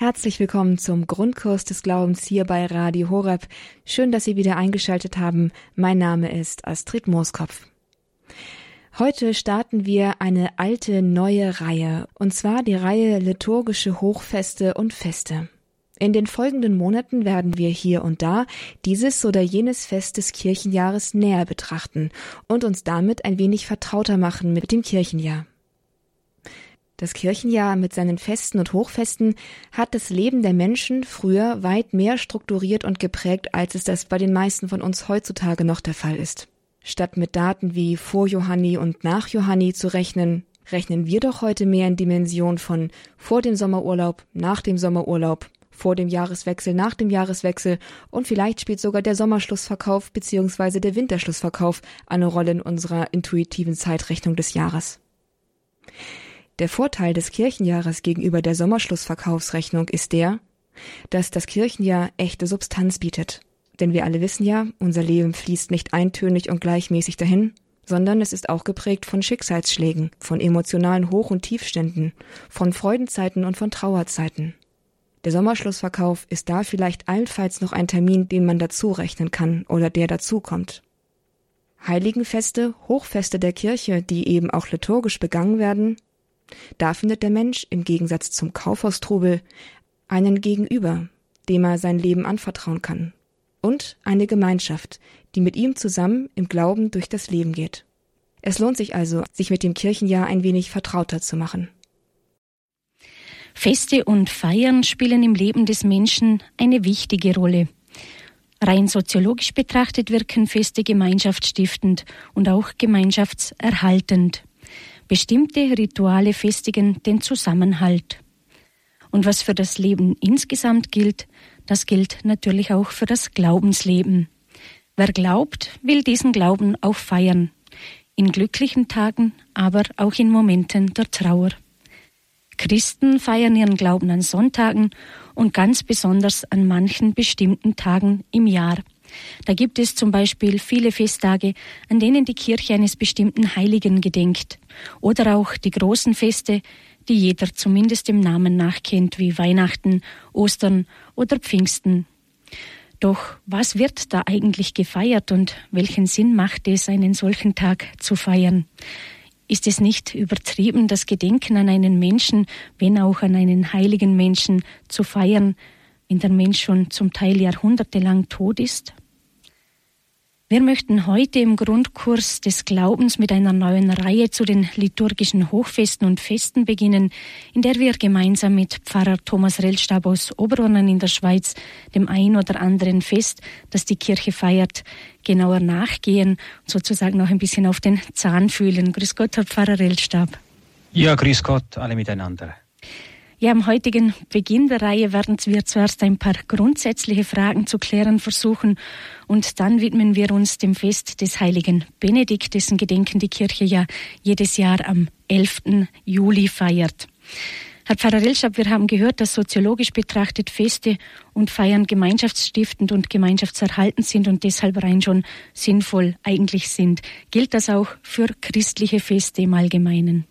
Herzlich willkommen zum Grundkurs des Glaubens hier bei Radio Horeb. Schön, dass Sie wieder eingeschaltet haben. Mein Name ist Astrid Mooskopf. Heute starten wir eine alte neue Reihe, und zwar die Reihe liturgische Hochfeste und Feste. In den folgenden Monaten werden wir hier und da dieses oder jenes Fest des Kirchenjahres näher betrachten und uns damit ein wenig vertrauter machen mit dem Kirchenjahr. Das Kirchenjahr mit seinen Festen und Hochfesten hat das Leben der Menschen früher weit mehr strukturiert und geprägt, als es das bei den meisten von uns heutzutage noch der Fall ist. Statt mit Daten wie vor Johanni und nach Johanni zu rechnen, rechnen wir doch heute mehr in Dimension von vor dem Sommerurlaub, nach dem Sommerurlaub, vor dem Jahreswechsel, nach dem Jahreswechsel und vielleicht spielt sogar der Sommerschlussverkauf bzw. der Winterschlussverkauf eine Rolle in unserer intuitiven Zeitrechnung des Jahres. Der Vorteil des Kirchenjahres gegenüber der Sommerschlussverkaufsrechnung ist der, dass das Kirchenjahr echte Substanz bietet. Denn wir alle wissen ja, unser Leben fließt nicht eintönig und gleichmäßig dahin, sondern es ist auch geprägt von Schicksalsschlägen, von emotionalen Hoch- und Tiefständen, von Freudenzeiten und von Trauerzeiten. Der Sommerschlussverkauf ist da vielleicht allenfalls noch ein Termin, den man dazu rechnen kann oder der dazukommt. Heiligenfeste, Hochfeste der Kirche, die eben auch liturgisch begangen werden, da findet der Mensch im Gegensatz zum Kaufhaustrubel einen Gegenüber, dem er sein Leben anvertrauen kann, und eine Gemeinschaft, die mit ihm zusammen im Glauben durch das Leben geht. Es lohnt sich also, sich mit dem Kirchenjahr ein wenig vertrauter zu machen. Feste und Feiern spielen im Leben des Menschen eine wichtige Rolle. Rein soziologisch betrachtet wirken Feste gemeinschaftsstiftend und auch gemeinschaftserhaltend. Bestimmte Rituale festigen den Zusammenhalt. Und was für das Leben insgesamt gilt, das gilt natürlich auch für das Glaubensleben. Wer glaubt, will diesen Glauben auch feiern. In glücklichen Tagen, aber auch in Momenten der Trauer. Christen feiern ihren Glauben an Sonntagen und ganz besonders an manchen bestimmten Tagen im Jahr. Da gibt es zum Beispiel viele Festtage, an denen die Kirche eines bestimmten Heiligen gedenkt. Oder auch die großen Feste, die jeder zumindest im Namen nachkennt, wie Weihnachten, Ostern oder Pfingsten. Doch was wird da eigentlich gefeiert und welchen Sinn macht es, einen solchen Tag zu feiern? Ist es nicht übertrieben, das Gedenken an einen Menschen, wenn auch an einen heiligen Menschen, zu feiern, wenn der Mensch schon zum Teil jahrhundertelang tot ist? Wir möchten heute im Grundkurs des Glaubens mit einer neuen Reihe zu den liturgischen Hochfesten und Festen beginnen, in der wir gemeinsam mit Pfarrer Thomas Rellstab aus Oberurnen in der Schweiz dem ein oder anderen Fest, das die Kirche feiert, genauer nachgehen und sozusagen auch ein bisschen auf den Zahn fühlen. Grüß Gott, Herr Pfarrer Rellstab. Ja, grüß Gott, alle miteinander. Ja, am heutigen Beginn der Reihe werden wir zuerst ein paar grundsätzliche Fragen zu klären versuchen und dann widmen wir uns dem Fest des heiligen Benedikt, dessen Gedenken die Kirche ja jedes Jahr am 11. Juli feiert. Herr Pfarrer Relschab, wir haben gehört, dass soziologisch betrachtet Feste und Feiern gemeinschaftsstiftend und gemeinschaftserhaltend sind und deshalb rein schon sinnvoll eigentlich sind. Gilt das auch für christliche Feste im Allgemeinen?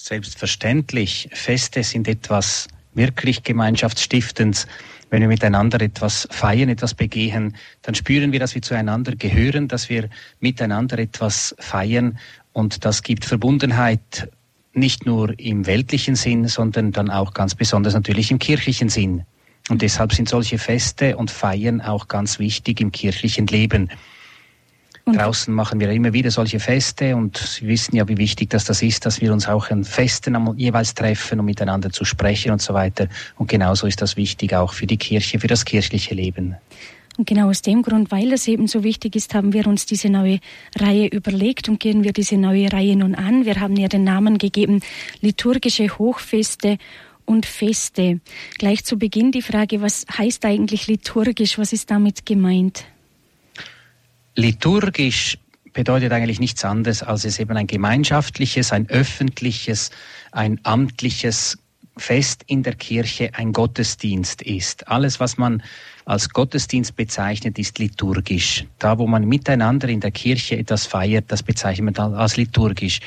Selbstverständlich, Feste sind etwas wirklich Gemeinschaftsstiftendes. Wenn wir miteinander etwas feiern, etwas begehen, dann spüren wir, dass wir zueinander gehören, dass wir miteinander etwas feiern und das gibt Verbundenheit nicht nur im weltlichen Sinn, sondern dann auch ganz besonders natürlich im kirchlichen Sinn. Und deshalb sind solche Feste und Feiern auch ganz wichtig im kirchlichen Leben. Und Draußen machen wir immer wieder solche Feste und Sie wissen ja, wie wichtig das, das ist, dass wir uns auch an Festen jeweils treffen, um miteinander zu sprechen und so weiter. Und genauso ist das wichtig auch für die Kirche, für das kirchliche Leben. Und genau aus dem Grund, weil es eben so wichtig ist, haben wir uns diese neue Reihe überlegt und gehen wir diese neue Reihe nun an. Wir haben ihr den Namen gegeben, liturgische Hochfeste und Feste. Gleich zu Beginn die Frage, was heißt eigentlich liturgisch? Was ist damit gemeint? Liturgisch bedeutet eigentlich nichts anderes, als es eben ein gemeinschaftliches, ein öffentliches, ein amtliches Fest in der Kirche, ein Gottesdienst ist. Alles, was man als Gottesdienst bezeichnet, ist liturgisch. Da, wo man miteinander in der Kirche etwas feiert, das bezeichnet man als liturgisch.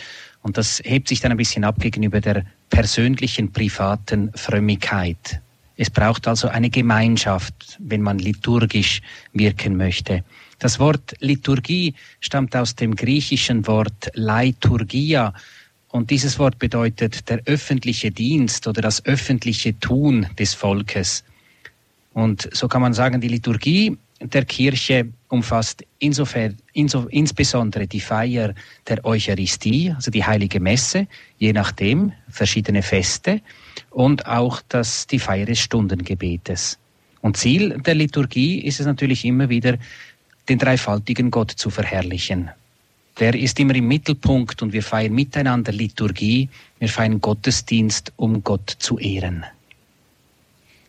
Und das hebt sich dann ein bisschen ab gegenüber der persönlichen, privaten Frömmigkeit. Es braucht also eine Gemeinschaft, wenn man liturgisch wirken möchte. Das Wort Liturgie stammt aus dem griechischen Wort Leiturgia und dieses Wort bedeutet der öffentliche Dienst oder das öffentliche Tun des Volkes. Und so kann man sagen, die Liturgie der Kirche umfasst insofern, inso, insbesondere die Feier der Eucharistie, also die heilige Messe, je nachdem, verschiedene Feste und auch das, die Feier des Stundengebetes. Und Ziel der Liturgie ist es natürlich immer wieder, den dreifaltigen Gott zu verherrlichen. Der ist immer im Mittelpunkt und wir feiern miteinander Liturgie, wir feiern Gottesdienst, um Gott zu ehren.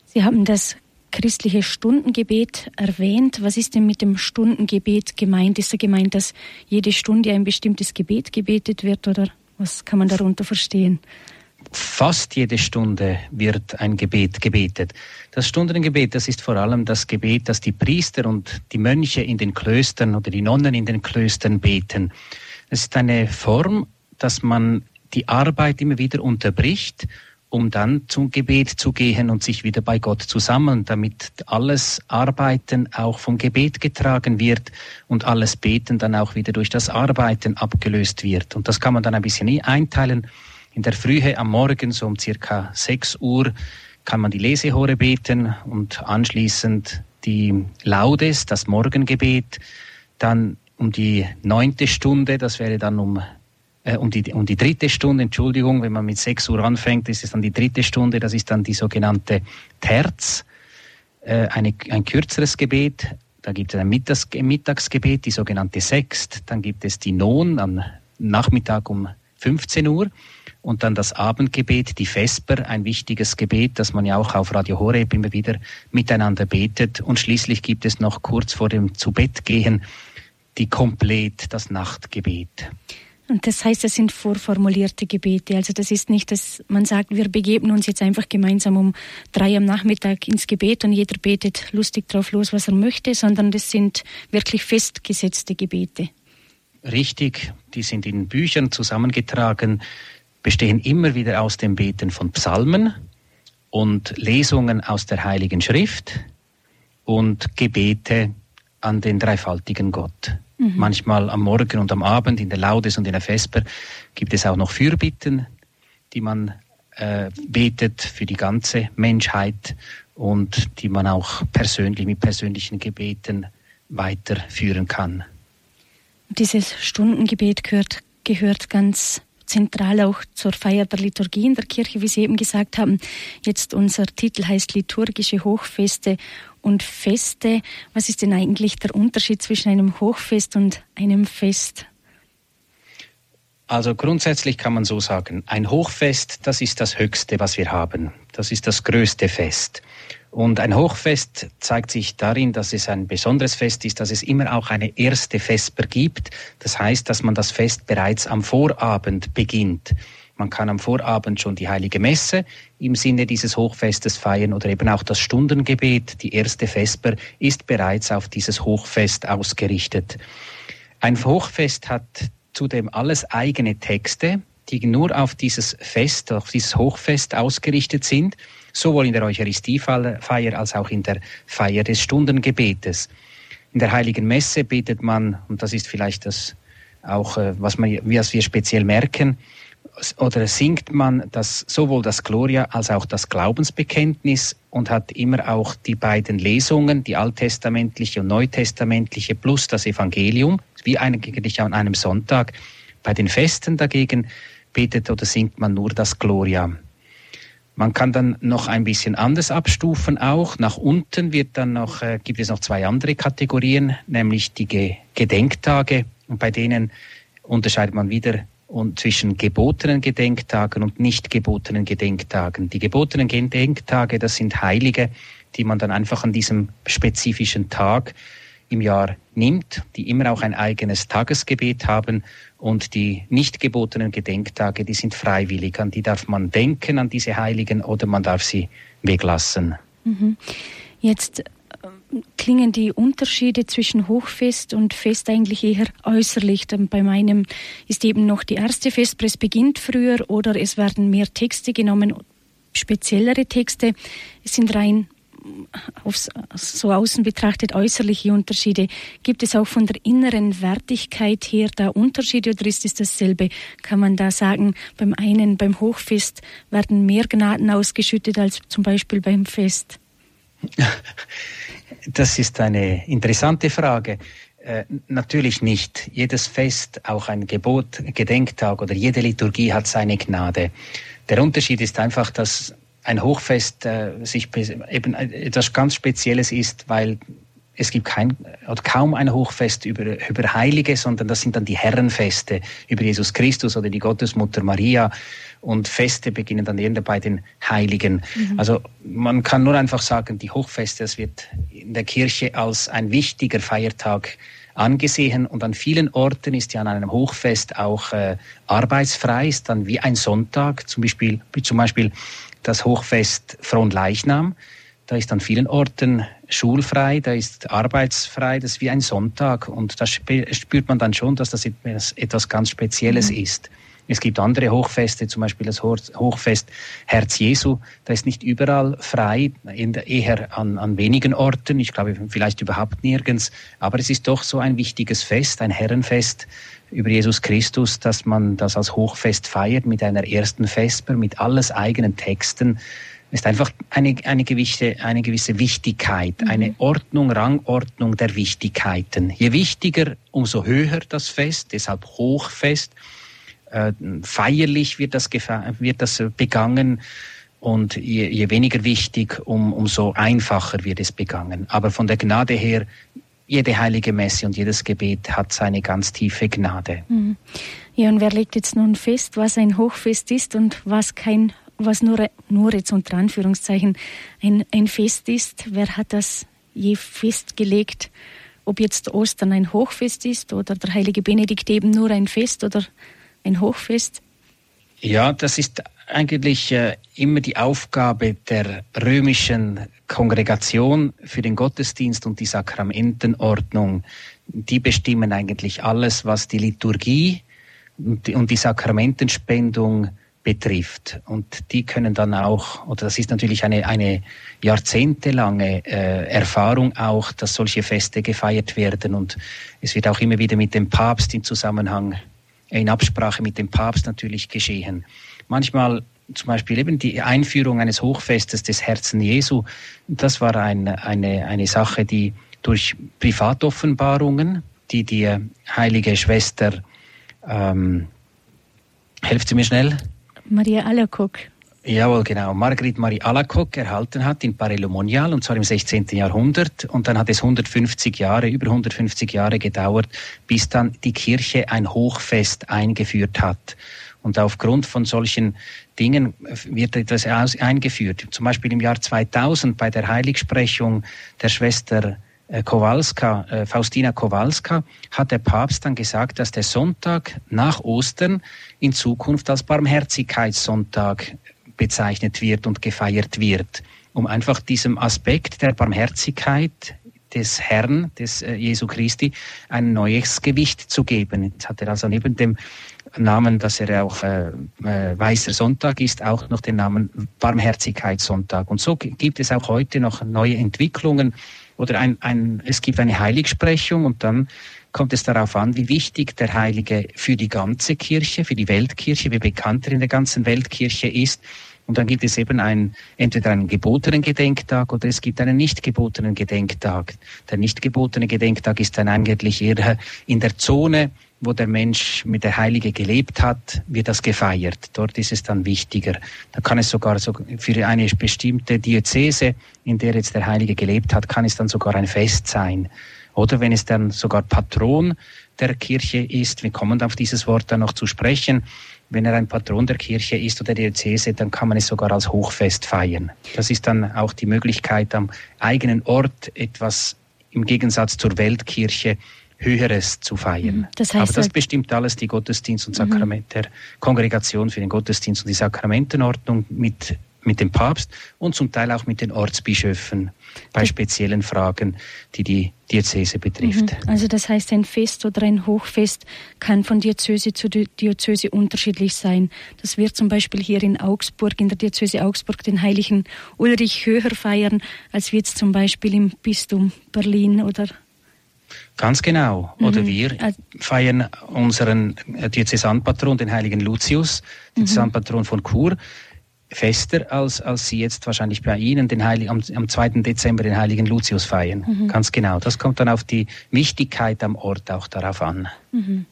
Sie haben das christliche Stundengebet erwähnt. Was ist denn mit dem Stundengebet gemeint? Ist er gemeint, dass jede Stunde ein bestimmtes Gebet gebetet wird oder was kann man darunter verstehen? Fast jede Stunde wird ein Gebet gebetet. Das Stundengebet, das ist vor allem das Gebet, das die Priester und die Mönche in den Klöstern oder die Nonnen in den Klöstern beten. Es ist eine Form, dass man die Arbeit immer wieder unterbricht, um dann zum Gebet zu gehen und sich wieder bei Gott zu sammeln, damit alles Arbeiten auch vom Gebet getragen wird und alles Beten dann auch wieder durch das Arbeiten abgelöst wird. Und das kann man dann ein bisschen einteilen in der Frühe am Morgen, so um circa 6 Uhr, kann man die Lesehore beten und anschließend die Laudes, das Morgengebet. Dann um die neunte Stunde, das wäre dann um, äh, um, die, um die dritte Stunde, Entschuldigung, wenn man mit 6 Uhr anfängt, ist es dann die dritte Stunde, das ist dann die sogenannte Terz, äh, eine, ein kürzeres Gebet. Da gibt es ein Mittags Mittagsgebet, die sogenannte Sext. Dann gibt es die Non am Nachmittag um 15 Uhr und dann das Abendgebet, die Vesper, ein wichtiges Gebet, das man ja auch auf Radio Horeb immer wieder miteinander betet. Und schließlich gibt es noch kurz vor dem Zubettgehen die Komplett, das Nachtgebet. Und das heißt, das sind vorformulierte Gebete. Also das ist nicht, dass man sagt, wir begeben uns jetzt einfach gemeinsam um drei am Nachmittag ins Gebet und jeder betet lustig drauf los, was er möchte, sondern das sind wirklich festgesetzte Gebete. Richtig, die sind in Büchern zusammengetragen bestehen immer wieder aus dem Beten von Psalmen und Lesungen aus der Heiligen Schrift und Gebete an den dreifaltigen Gott. Mhm. Manchmal am Morgen und am Abend in der Laudes und in der Vesper gibt es auch noch Fürbitten, die man äh, betet für die ganze Menschheit und die man auch persönlich mit persönlichen Gebeten weiterführen kann. Dieses Stundengebet gehört, gehört ganz zentral auch zur Feier der Liturgie in der Kirche, wie Sie eben gesagt haben. Jetzt unser Titel heißt liturgische Hochfeste und Feste. Was ist denn eigentlich der Unterschied zwischen einem Hochfest und einem Fest? Also grundsätzlich kann man so sagen, ein Hochfest, das ist das Höchste, was wir haben. Das ist das größte Fest. Und ein Hochfest zeigt sich darin, dass es ein besonderes Fest ist, dass es immer auch eine erste Vesper gibt. Das heißt, dass man das Fest bereits am Vorabend beginnt. Man kann am Vorabend schon die heilige Messe im Sinne dieses Hochfestes feiern oder eben auch das Stundengebet. Die erste Vesper ist bereits auf dieses Hochfest ausgerichtet. Ein Hochfest hat zudem alles eigene Texte, die nur auf dieses Fest, auf dieses Hochfest ausgerichtet sind sowohl in der Eucharistiefeier als auch in der Feier des Stundengebetes. In der Heiligen Messe betet man, und das ist vielleicht das auch, äh, was, man, was wir speziell merken, oder singt man das, sowohl das Gloria als auch das Glaubensbekenntnis und hat immer auch die beiden Lesungen, die alttestamentliche und neutestamentliche plus das Evangelium, wie eigentlich an einem Sonntag. Bei den Festen dagegen betet oder singt man nur das Gloria. Man kann dann noch ein bisschen anders abstufen auch. Nach unten wird dann noch, äh, gibt es noch zwei andere Kategorien, nämlich die Ge Gedenktage. Und bei denen unterscheidet man wieder und zwischen gebotenen Gedenktagen und nicht gebotenen Gedenktagen. Die gebotenen Gedenktage, das sind Heilige, die man dann einfach an diesem spezifischen Tag im Jahr nimmt, die immer auch ein eigenes Tagesgebet haben und die nicht gebotenen Gedenktage, die sind freiwillig. An die darf man denken, an diese Heiligen, oder man darf sie weglassen. Mhm. Jetzt klingen die Unterschiede zwischen Hochfest und Fest eigentlich eher äußerlich. Bei meinem ist eben noch die erste Festpress beginnt früher oder es werden mehr Texte genommen, speziellere Texte. Es sind rein aufs, so außen betrachtet äußerliche Unterschiede. Gibt es auch von der inneren Wertigkeit her da Unterschiede oder ist es dasselbe? Kann man da sagen, beim einen, beim Hochfest werden mehr Gnaden ausgeschüttet als zum Beispiel beim Fest? Das ist eine interessante Frage. Äh, natürlich nicht. Jedes Fest, auch ein Gebot, Gedenktag oder jede Liturgie hat seine Gnade. Der Unterschied ist einfach, dass ein Hochfest äh, sich eben etwas ganz Spezielles ist, weil es gibt kein oder kaum ein Hochfest über, über Heilige, sondern das sind dann die Herrenfeste über Jesus Christus oder die Gottesmutter Maria. Und Feste beginnen dann eher bei den Heiligen. Mhm. Also man kann nur einfach sagen, die Hochfeste, das wird in der Kirche als ein wichtiger Feiertag angesehen und an vielen Orten ist ja an einem Hochfest auch äh, arbeitsfrei, ist dann wie ein Sonntag, zum Beispiel, zum Beispiel das Hochfest Fronleichnam. Da ist an vielen Orten schulfrei, da ist arbeitsfrei, das ist wie ein Sonntag. Und da spürt man dann schon, dass das etwas ganz Spezielles mhm. ist. Es gibt andere Hochfeste, zum Beispiel das Hochfest Herz Jesu. Da ist nicht überall frei, eher an, an wenigen Orten. Ich glaube, vielleicht überhaupt nirgends. Aber es ist doch so ein wichtiges Fest, ein Herrenfest über Jesus Christus, dass man das als Hochfest feiert mit einer ersten Vesper, mit alles eigenen Texten ist einfach eine, eine, gewisse, eine gewisse Wichtigkeit, mhm. eine Ordnung, Rangordnung der Wichtigkeiten. Je wichtiger, umso höher das Fest, deshalb Hochfest. Äh, feierlich wird das, wird das begangen und je, je weniger wichtig, um, umso einfacher wird es begangen. Aber von der Gnade her, jede heilige Messe und jedes Gebet hat seine ganz tiefe Gnade. Mhm. Ja, und wer legt jetzt nun fest, was ein Hochfest ist und was kein, was nur, nur jetzt unter Anführungszeichen ein, ein Fest ist? Wer hat das je festgelegt? Ob jetzt Ostern ein Hochfest ist oder der heilige Benedikt eben nur ein Fest oder ein Hochfest? Ja, das ist eigentlich äh, immer die Aufgabe der römischen Kongregation für den Gottesdienst und die Sakramentenordnung. Die bestimmen eigentlich alles, was die Liturgie und die, Sakramentenspendung betrifft. Und die können dann auch, oder das ist natürlich eine, eine jahrzehntelange äh, Erfahrung auch, dass solche Feste gefeiert werden. Und es wird auch immer wieder mit dem Papst in Zusammenhang in Absprache mit dem Papst natürlich geschehen. Manchmal zum Beispiel eben die Einführung eines Hochfestes des Herzen Jesu, das war ein, eine, eine Sache, die durch Privatoffenbarungen, die die heilige Schwester, ähm, helft sie mir schnell? Maria Alacock. Jawohl, genau. Margrit Marie Alacock erhalten hat in Parello Monial und zwar im 16. Jahrhundert. Und dann hat es 150 Jahre, über 150 Jahre gedauert, bis dann die Kirche ein Hochfest eingeführt hat. Und aufgrund von solchen Dingen wird etwas eingeführt. Zum Beispiel im Jahr 2000 bei der Heiligsprechung der Schwester äh, Kowalska, äh, Faustina Kowalska, hat der Papst dann gesagt, dass der Sonntag nach Ostern in Zukunft als Barmherzigkeitssonntag bezeichnet wird und gefeiert wird, um einfach diesem Aspekt der Barmherzigkeit des Herrn, des äh, Jesu Christi, ein neues Gewicht zu geben. Jetzt hat er also neben dem Namen, dass er auch äh, äh, Weißer Sonntag ist, auch noch den Namen Barmherzigkeitssonntag. Und so gibt es auch heute noch neue Entwicklungen oder ein, ein, es gibt eine Heiligsprechung und dann kommt es darauf an, wie wichtig der Heilige für die ganze Kirche, für die Weltkirche, wie bekannt er in der ganzen Weltkirche ist. Und dann gibt es eben ein, entweder einen gebotenen Gedenktag oder es gibt einen nicht gebotenen Gedenktag. Der nicht gebotene Gedenktag ist dann eigentlich eher in der Zone, wo der Mensch mit der Heilige gelebt hat, wird das gefeiert. Dort ist es dann wichtiger. Da kann es sogar so für eine bestimmte Diözese, in der jetzt der Heilige gelebt hat, kann es dann sogar ein Fest sein. Oder wenn es dann sogar Patron der Kirche ist, wir kommen auf dieses Wort dann noch zu sprechen, wenn er ein Patron der Kirche ist oder der Diözese, dann kann man es sogar als Hochfest feiern. Das ist dann auch die Möglichkeit, am eigenen Ort etwas im Gegensatz zur Weltkirche Höheres zu feiern. Mhm. Das heißt, Aber das bestimmt alles die Gottesdienst und Sakrament mhm. der Kongregation für den Gottesdienst und die Sakramentenordnung mit mit dem Papst und zum Teil auch mit den Ortsbischöfen bei speziellen Fragen, die die Diözese betrifft. Mhm. Also das heißt, ein Fest oder ein Hochfest kann von Diözese zu Diözese unterschiedlich sein. Das wird zum Beispiel hier in Augsburg, in der Diözese Augsburg, den heiligen Ulrich höher feiern, als wir jetzt zum Beispiel im Bistum Berlin oder Ganz genau. Oder mhm. wir feiern unseren Diözesanpatron, den heiligen Lucius, den mhm. Diözesanpatron von Chur, fester, als, als Sie jetzt wahrscheinlich bei Ihnen den Heiligen, am, am 2. Dezember den heiligen Lucius feiern. Mhm. Ganz genau. Das kommt dann auf die Wichtigkeit am Ort auch darauf an. Mhm.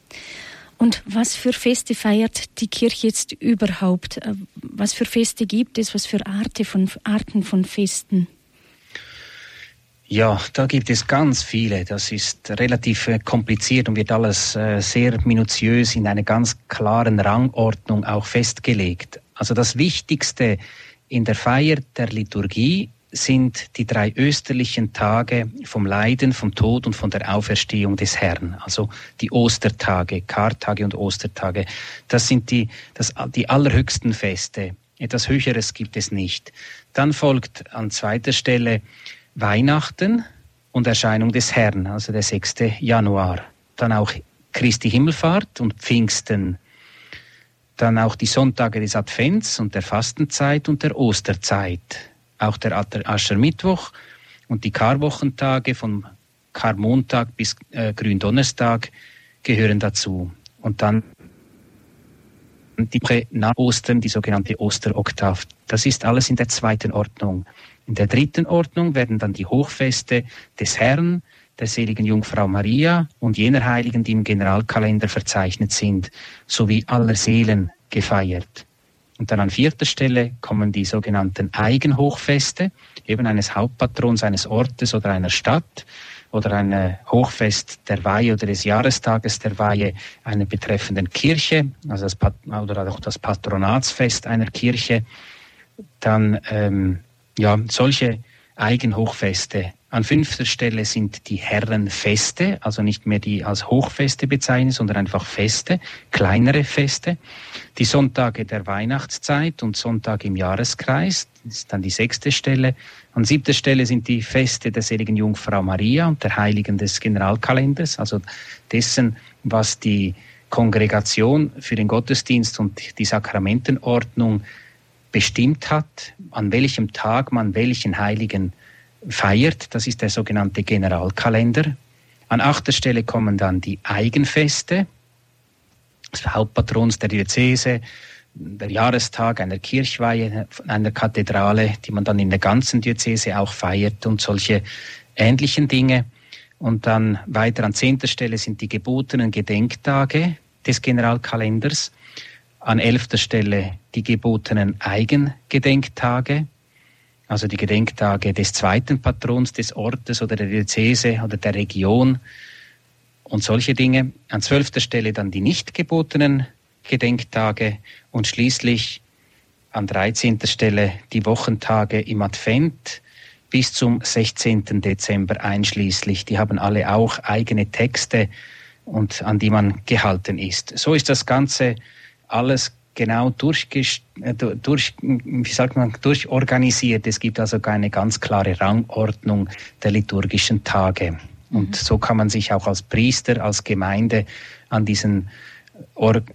Und was für Feste feiert die Kirche jetzt überhaupt? Äh, was für Feste gibt es? Was für Arten von, Arten von Festen? Ja, da gibt es ganz viele. Das ist relativ äh, kompliziert und wird alles äh, sehr minutiös in einer ganz klaren Rangordnung auch festgelegt. Also das Wichtigste in der Feier der Liturgie sind die drei österlichen Tage vom Leiden, vom Tod und von der Auferstehung des Herrn. Also die Ostertage, Kartage und Ostertage. Das sind die, das, die allerhöchsten Feste. Etwas Höheres gibt es nicht. Dann folgt an zweiter Stelle Weihnachten und Erscheinung des Herrn, also der 6. Januar. Dann auch Christi Himmelfahrt und Pfingsten. Dann auch die Sonntage des Advents und der Fastenzeit und der Osterzeit. Auch der Aschermittwoch und die Karwochentage von Karmontag bis äh, Gründonnerstag gehören dazu. Und dann die Woche nach Ostern, die sogenannte Osteroktav. Das ist alles in der zweiten Ordnung. In der dritten Ordnung werden dann die Hochfeste des Herrn, der seligen Jungfrau Maria und jener Heiligen, die im Generalkalender verzeichnet sind, sowie aller Seelen gefeiert. Und dann an vierter Stelle kommen die sogenannten Eigenhochfeste, eben eines Hauptpatrons eines Ortes oder einer Stadt oder ein Hochfest der Weihe oder des Jahrestages der Weihe einer betreffenden Kirche, also das Pat oder auch das Patronatsfest einer Kirche. Dann ähm, ja, solche Eigenhochfeste. An fünfter Stelle sind die Herrenfeste, also nicht mehr die als Hochfeste bezeichnen, sondern einfach Feste, kleinere Feste. Die Sonntage der Weihnachtszeit und Sonntag im Jahreskreis, das ist dann die sechste Stelle. An siebter Stelle sind die Feste der seligen Jungfrau Maria und der Heiligen des Generalkalenders, also dessen, was die Kongregation für den Gottesdienst und die Sakramentenordnung bestimmt hat, an welchem Tag man welchen Heiligen feiert. Das ist der sogenannte Generalkalender. An achter Stelle kommen dann die Eigenfeste, des Hauptpatrons der Diözese, der Jahrestag einer Kirchweihe, einer Kathedrale, die man dann in der ganzen Diözese auch feiert und solche ähnlichen Dinge. Und dann weiter an zehnter Stelle sind die gebotenen Gedenktage des Generalkalenders. An elfter Stelle die gebotenen Eigengedenktage, also die Gedenktage des zweiten Patrons des Ortes oder der Diözese oder der Region und solche Dinge. An zwölfter Stelle dann die nicht gebotenen Gedenktage und schließlich an dreizehnter Stelle die Wochentage im Advent bis zum 16. Dezember einschließlich. Die haben alle auch eigene Texte und an die man gehalten ist. So ist das Ganze alles genau äh, durch, wie sagt man, durchorganisiert. Es gibt also keine ganz klare Rangordnung der liturgischen Tage. Und mhm. so kann man sich auch als Priester, als Gemeinde an diesen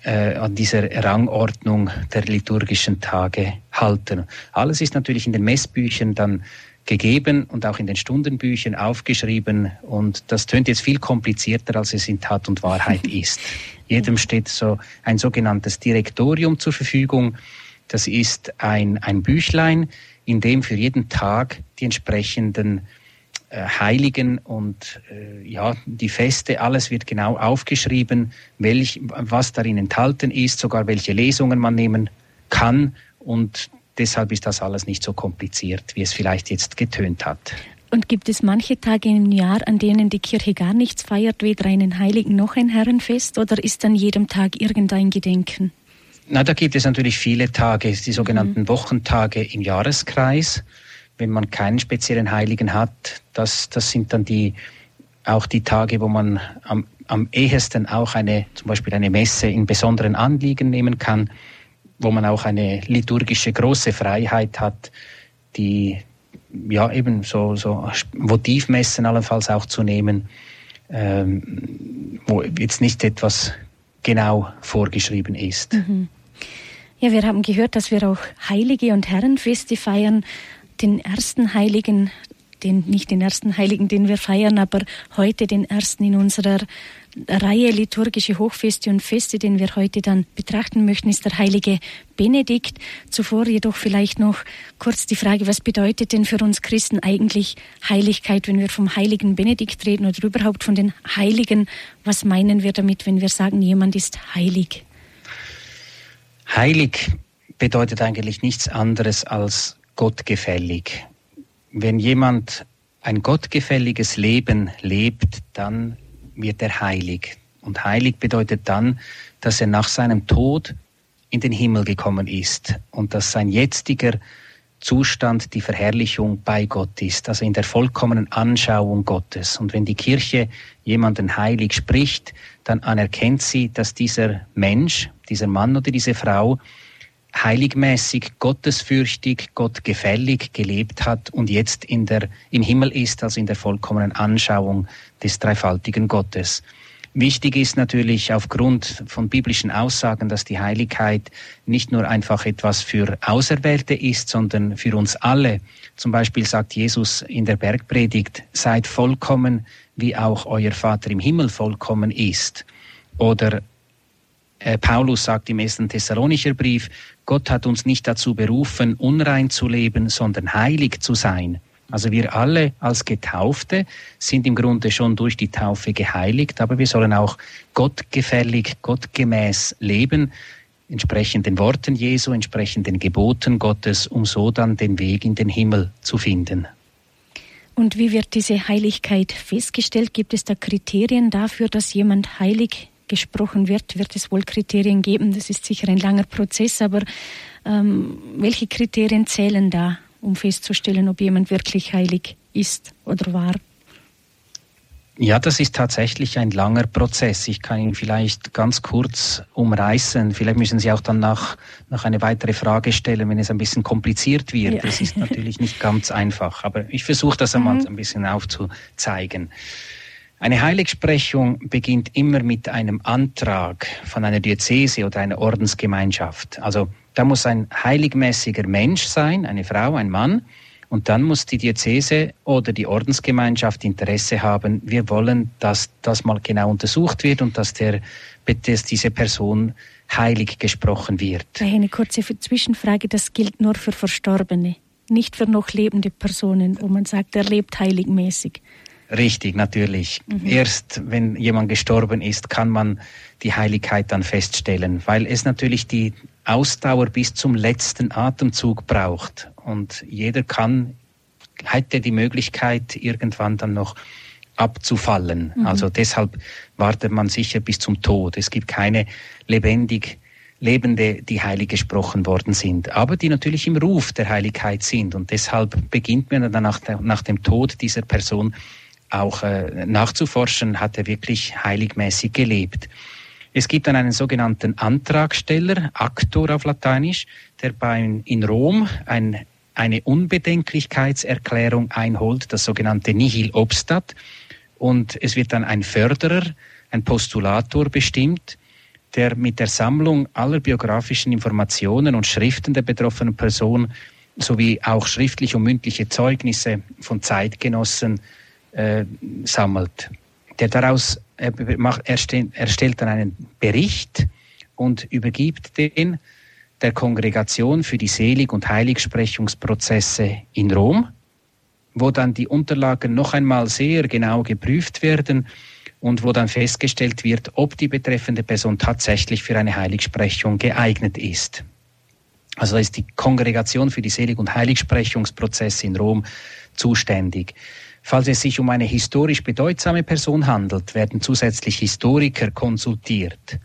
äh, an dieser Rangordnung der liturgischen Tage halten. Alles ist natürlich in den Messbüchern dann gegeben und auch in den Stundenbüchern aufgeschrieben und das tönt jetzt viel komplizierter, als es in Tat und Wahrheit ist. Jedem steht so ein sogenanntes Direktorium zur Verfügung. Das ist ein, ein Büchlein, in dem für jeden Tag die entsprechenden äh, Heiligen und äh, ja, die Feste, alles wird genau aufgeschrieben, welch, was darin enthalten ist, sogar welche Lesungen man nehmen kann. Und deshalb ist das alles nicht so kompliziert, wie es vielleicht jetzt getönt hat. Und gibt es manche Tage im Jahr, an denen die Kirche gar nichts feiert, weder einen Heiligen noch ein Herrenfest, oder ist an jedem Tag irgendein Gedenken? Na, da gibt es natürlich viele Tage, die sogenannten mhm. Wochentage im Jahreskreis. Wenn man keinen speziellen Heiligen hat, das, das sind dann die, auch die Tage, wo man am, am ehesten auch eine, zum Beispiel eine Messe in besonderen Anliegen nehmen kann. Wo man auch eine liturgische große Freiheit hat, die ja eben so, so Votivmessen allenfalls auch zu nehmen, ähm, wo jetzt nicht etwas genau vorgeschrieben ist. Mhm. Ja, wir haben gehört, dass wir auch Heilige und Herrenfeste feiern. Den ersten Heiligen, den, nicht den ersten Heiligen, den wir feiern, aber heute den ersten in unserer Reihe liturgische Hochfeste und Feste, den wir heute dann betrachten möchten, ist der heilige Benedikt. Zuvor jedoch vielleicht noch kurz die Frage, was bedeutet denn für uns Christen eigentlich Heiligkeit, wenn wir vom heiligen Benedikt reden oder überhaupt von den Heiligen? Was meinen wir damit, wenn wir sagen, jemand ist heilig? Heilig bedeutet eigentlich nichts anderes als gottgefällig. Wenn jemand ein gottgefälliges Leben lebt, dann wird er heilig. Und heilig bedeutet dann, dass er nach seinem Tod in den Himmel gekommen ist und dass sein jetziger Zustand die Verherrlichung bei Gott ist, also in der vollkommenen Anschauung Gottes. Und wenn die Kirche jemanden heilig spricht, dann anerkennt sie, dass dieser Mensch, dieser Mann oder diese Frau heiligmäßig, gottesfürchtig, gottgefällig gelebt hat und jetzt in der, im Himmel ist, also in der vollkommenen Anschauung des dreifaltigen Gottes. Wichtig ist natürlich aufgrund von biblischen Aussagen, dass die Heiligkeit nicht nur einfach etwas für Auserwählte ist, sondern für uns alle. Zum Beispiel sagt Jesus in der Bergpredigt, seid vollkommen, wie auch euer Vater im Himmel vollkommen ist. Oder Paulus sagt im ersten Thessalonischer Brief, Gott hat uns nicht dazu berufen, unrein zu leben, sondern heilig zu sein. Also wir alle als Getaufte sind im Grunde schon durch die Taufe geheiligt, aber wir sollen auch gottgefällig, gottgemäß leben, entsprechend den Worten Jesu, entsprechend den Geboten Gottes, um so dann den Weg in den Himmel zu finden. Und wie wird diese Heiligkeit festgestellt? Gibt es da Kriterien dafür, dass jemand heilig gesprochen wird, wird es wohl Kriterien geben. Das ist sicher ein langer Prozess, aber ähm, welche Kriterien zählen da, um festzustellen, ob jemand wirklich heilig ist oder war? Ja, das ist tatsächlich ein langer Prozess. Ich kann ihn vielleicht ganz kurz umreißen. Vielleicht müssen Sie auch dann nach, nach eine weitere Frage stellen, wenn es ein bisschen kompliziert wird. Ja. Das ist natürlich nicht ganz einfach, aber ich versuche das einmal mhm. ein bisschen aufzuzeigen. Eine Heiligsprechung beginnt immer mit einem Antrag von einer Diözese oder einer Ordensgemeinschaft. Also da muss ein heiligmäßiger Mensch sein, eine Frau, ein Mann, und dann muss die Diözese oder die Ordensgemeinschaft Interesse haben, wir wollen, dass das mal genau untersucht wird und dass, der, dass diese Person heilig gesprochen wird. Eine kurze Zwischenfrage, das gilt nur für Verstorbene, nicht für noch lebende Personen, wo man sagt, er lebt heiligmäßig. Richtig, natürlich. Mhm. Erst wenn jemand gestorben ist, kann man die Heiligkeit dann feststellen, weil es natürlich die Ausdauer bis zum letzten Atemzug braucht. Und jeder kann, hätte die Möglichkeit, irgendwann dann noch abzufallen. Mhm. Also deshalb wartet man sicher bis zum Tod. Es gibt keine lebendig Lebende, die heilig gesprochen worden sind, aber die natürlich im Ruf der Heiligkeit sind. Und deshalb beginnt man dann nach, der, nach dem Tod dieser Person auch äh, nachzuforschen, hat er wirklich heiligmäßig gelebt. Es gibt dann einen sogenannten Antragsteller, Actor auf Lateinisch, der bei, in Rom ein, eine Unbedenklichkeitserklärung einholt, das sogenannte Nihil Obstat. Und es wird dann ein Förderer, ein Postulator bestimmt, der mit der Sammlung aller biografischen Informationen und Schriften der betroffenen Person sowie auch schriftliche und mündliche Zeugnisse von Zeitgenossen äh, sammelt. Der daraus er macht, erstellt dann einen Bericht und übergibt den der Kongregation für die Selig- und Heiligsprechungsprozesse in Rom, wo dann die Unterlagen noch einmal sehr genau geprüft werden und wo dann festgestellt wird, ob die betreffende Person tatsächlich für eine Heiligsprechung geeignet ist. Also ist die Kongregation für die Selig- und Heiligsprechungsprozesse in Rom zuständig. Falls es sich um eine historisch bedeutsame Person handelt, werden zusätzlich Historiker konsultiert.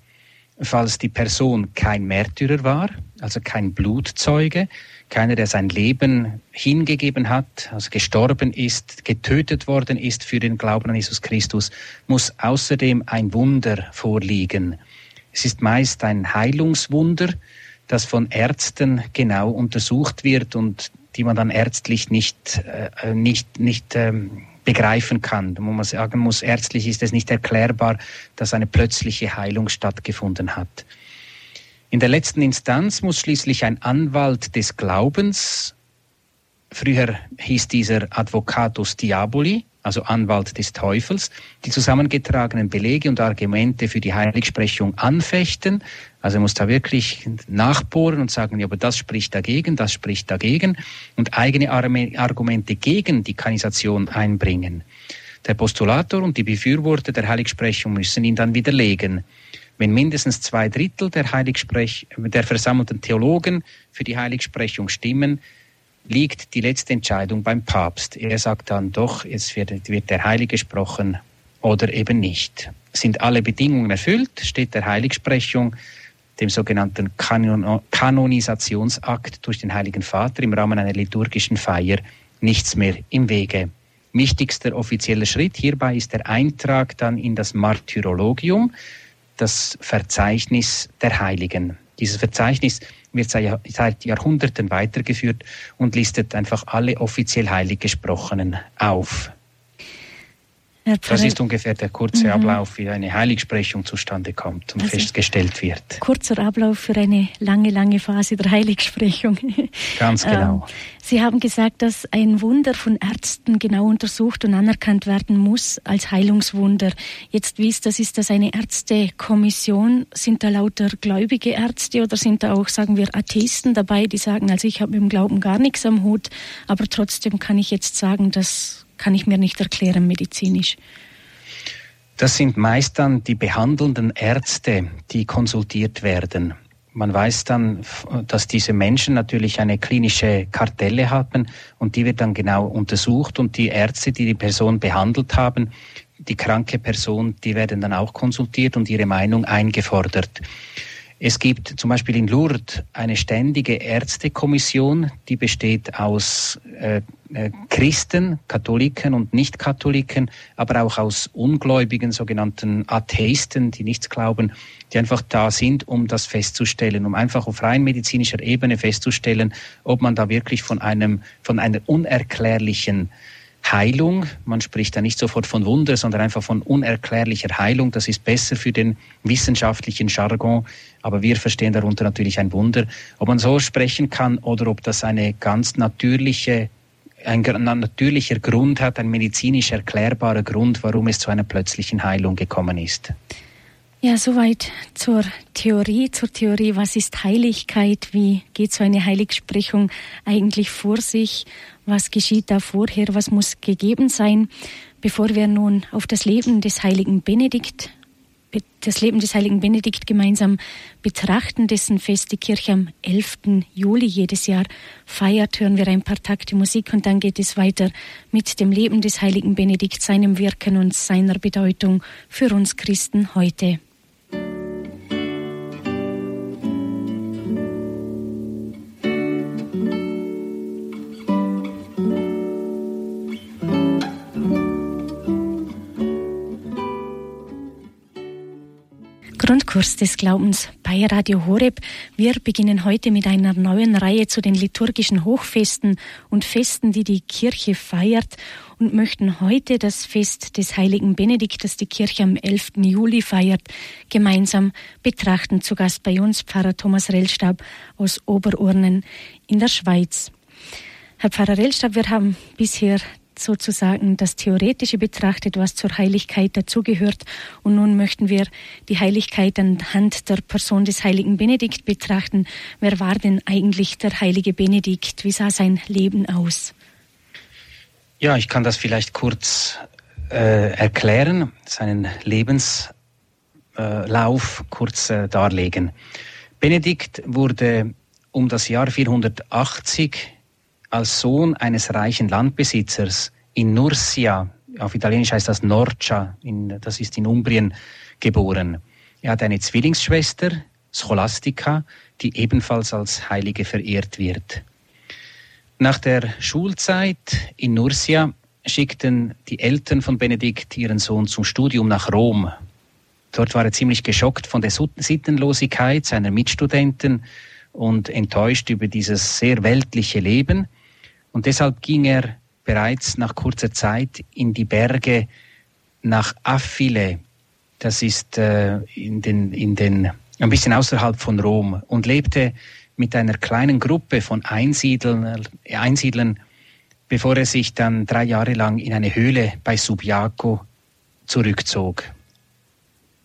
Falls die Person kein Märtyrer war, also kein Blutzeuge, keiner, der sein Leben hingegeben hat, also gestorben ist, getötet worden ist für den Glauben an Jesus Christus, muss außerdem ein Wunder vorliegen. Es ist meist ein Heilungswunder, das von Ärzten genau untersucht wird und die man dann ärztlich nicht, äh, nicht, nicht ähm, begreifen kann. Wo man sagen muss, ärztlich ist es nicht erklärbar, dass eine plötzliche Heilung stattgefunden hat. In der letzten Instanz muss schließlich ein Anwalt des Glaubens, früher hieß dieser Advocatus Diaboli, also Anwalt des Teufels, die zusammengetragenen Belege und Argumente für die Heiligsprechung anfechten. Also er muss da wirklich nachbohren und sagen, ja, aber das spricht dagegen, das spricht dagegen und eigene Argumente gegen die Kanisation einbringen. Der Postulator und die Befürworter der Heiligsprechung müssen ihn dann widerlegen. Wenn mindestens zwei Drittel der, Heiligsprech der versammelten Theologen für die Heiligsprechung stimmen, liegt die letzte Entscheidung beim Papst. Er sagt dann doch, jetzt wird, wird der Heilige gesprochen oder eben nicht. Sind alle Bedingungen erfüllt, steht der Heiligsprechung, dem sogenannten Kanon Kanonisationsakt durch den Heiligen Vater im Rahmen einer liturgischen Feier, nichts mehr im Wege. Wichtigster offizieller Schritt hierbei ist der Eintrag dann in das Martyrologium, das Verzeichnis der Heiligen. Dieses Verzeichnis wird seit Jahrhunderten weitergeführt und listet einfach alle offiziell heilig gesprochenen auf. Das ist ungefähr der kurze mhm. Ablauf, wie eine Heiligsprechung zustande kommt und also festgestellt wird. Kurzer Ablauf für eine lange, lange Phase der Heiligsprechung. Ganz genau. Ähm, Sie haben gesagt, dass ein Wunder von Ärzten genau untersucht und anerkannt werden muss als Heilungswunder. Jetzt wie ist das? Ist das eine Ärztekommission? Sind da lauter gläubige Ärzte oder sind da auch, sagen wir, Atheisten dabei, die sagen, also ich habe mit dem Glauben gar nichts am Hut, aber trotzdem kann ich jetzt sagen, dass kann ich mir nicht erklären medizinisch. Das sind meist dann die behandelnden Ärzte, die konsultiert werden. Man weiß dann, dass diese Menschen natürlich eine klinische Kartelle haben und die wird dann genau untersucht und die Ärzte, die die Person behandelt haben, die kranke Person, die werden dann auch konsultiert und ihre Meinung eingefordert. Es gibt zum Beispiel in Lourdes eine ständige Ärztekommission, die besteht aus äh, äh, Christen, Katholiken und Nicht-Katholiken, aber auch aus ungläubigen sogenannten Atheisten, die nichts glauben, die einfach da sind, um das festzustellen, um einfach auf rein medizinischer Ebene festzustellen, ob man da wirklich von einem, von einer unerklärlichen Heilung. Man spricht da nicht sofort von Wunder, sondern einfach von unerklärlicher Heilung. Das ist besser für den wissenschaftlichen Jargon, aber wir verstehen darunter natürlich ein Wunder. Ob man so sprechen kann oder ob das eine ganz natürliche ein natürlicher Grund hat, ein medizinisch erklärbarer Grund, warum es zu einer plötzlichen Heilung gekommen ist. Ja, soweit zur Theorie, zur Theorie, was ist Heiligkeit, wie geht so eine Heiligsprechung eigentlich vor sich, was geschieht da vorher, was muss gegeben sein, bevor wir nun auf das Leben des heiligen Benedikt das Leben des heiligen Benedikt gemeinsam betrachten, dessen Fest die Kirche am 11. Juli jedes Jahr feiert, hören wir ein paar Takte Musik und dann geht es weiter mit dem Leben des heiligen Benedikt, seinem Wirken und seiner Bedeutung für uns Christen heute. Grundkurs des Glaubens bei Radio Horeb. Wir beginnen heute mit einer neuen Reihe zu den liturgischen Hochfesten und Festen, die die Kirche feiert und möchten heute das Fest des heiligen Benedikt, das die Kirche am 11. Juli feiert, gemeinsam betrachten. Zu Gast bei uns Pfarrer Thomas Rellstab aus Oberurnen in der Schweiz. Herr Pfarrer Rellstab, wir haben bisher sozusagen das Theoretische betrachtet, was zur Heiligkeit dazugehört. Und nun möchten wir die Heiligkeit anhand der Person des heiligen Benedikt betrachten. Wer war denn eigentlich der heilige Benedikt? Wie sah sein Leben aus? Ja, ich kann das vielleicht kurz äh, erklären, seinen Lebenslauf kurz äh, darlegen. Benedikt wurde um das Jahr 480 als Sohn eines reichen Landbesitzers in Nursia, auf Italienisch heißt das Norcia, in, das ist in Umbrien, geboren. Er hat eine Zwillingsschwester, Scholastica, die ebenfalls als Heilige verehrt wird. Nach der Schulzeit in Nursia schickten die Eltern von Benedikt ihren Sohn zum Studium nach Rom. Dort war er ziemlich geschockt von der Sittenlosigkeit seiner Mitstudenten und enttäuscht über dieses sehr weltliche Leben. Und deshalb ging er bereits nach kurzer Zeit in die Berge nach Affile. Das ist äh, in den, in den, ein bisschen außerhalb von Rom und lebte mit einer kleinen Gruppe von Einsiedlern, Einsiedlern bevor er sich dann drei Jahre lang in eine Höhle bei Subiaco zurückzog.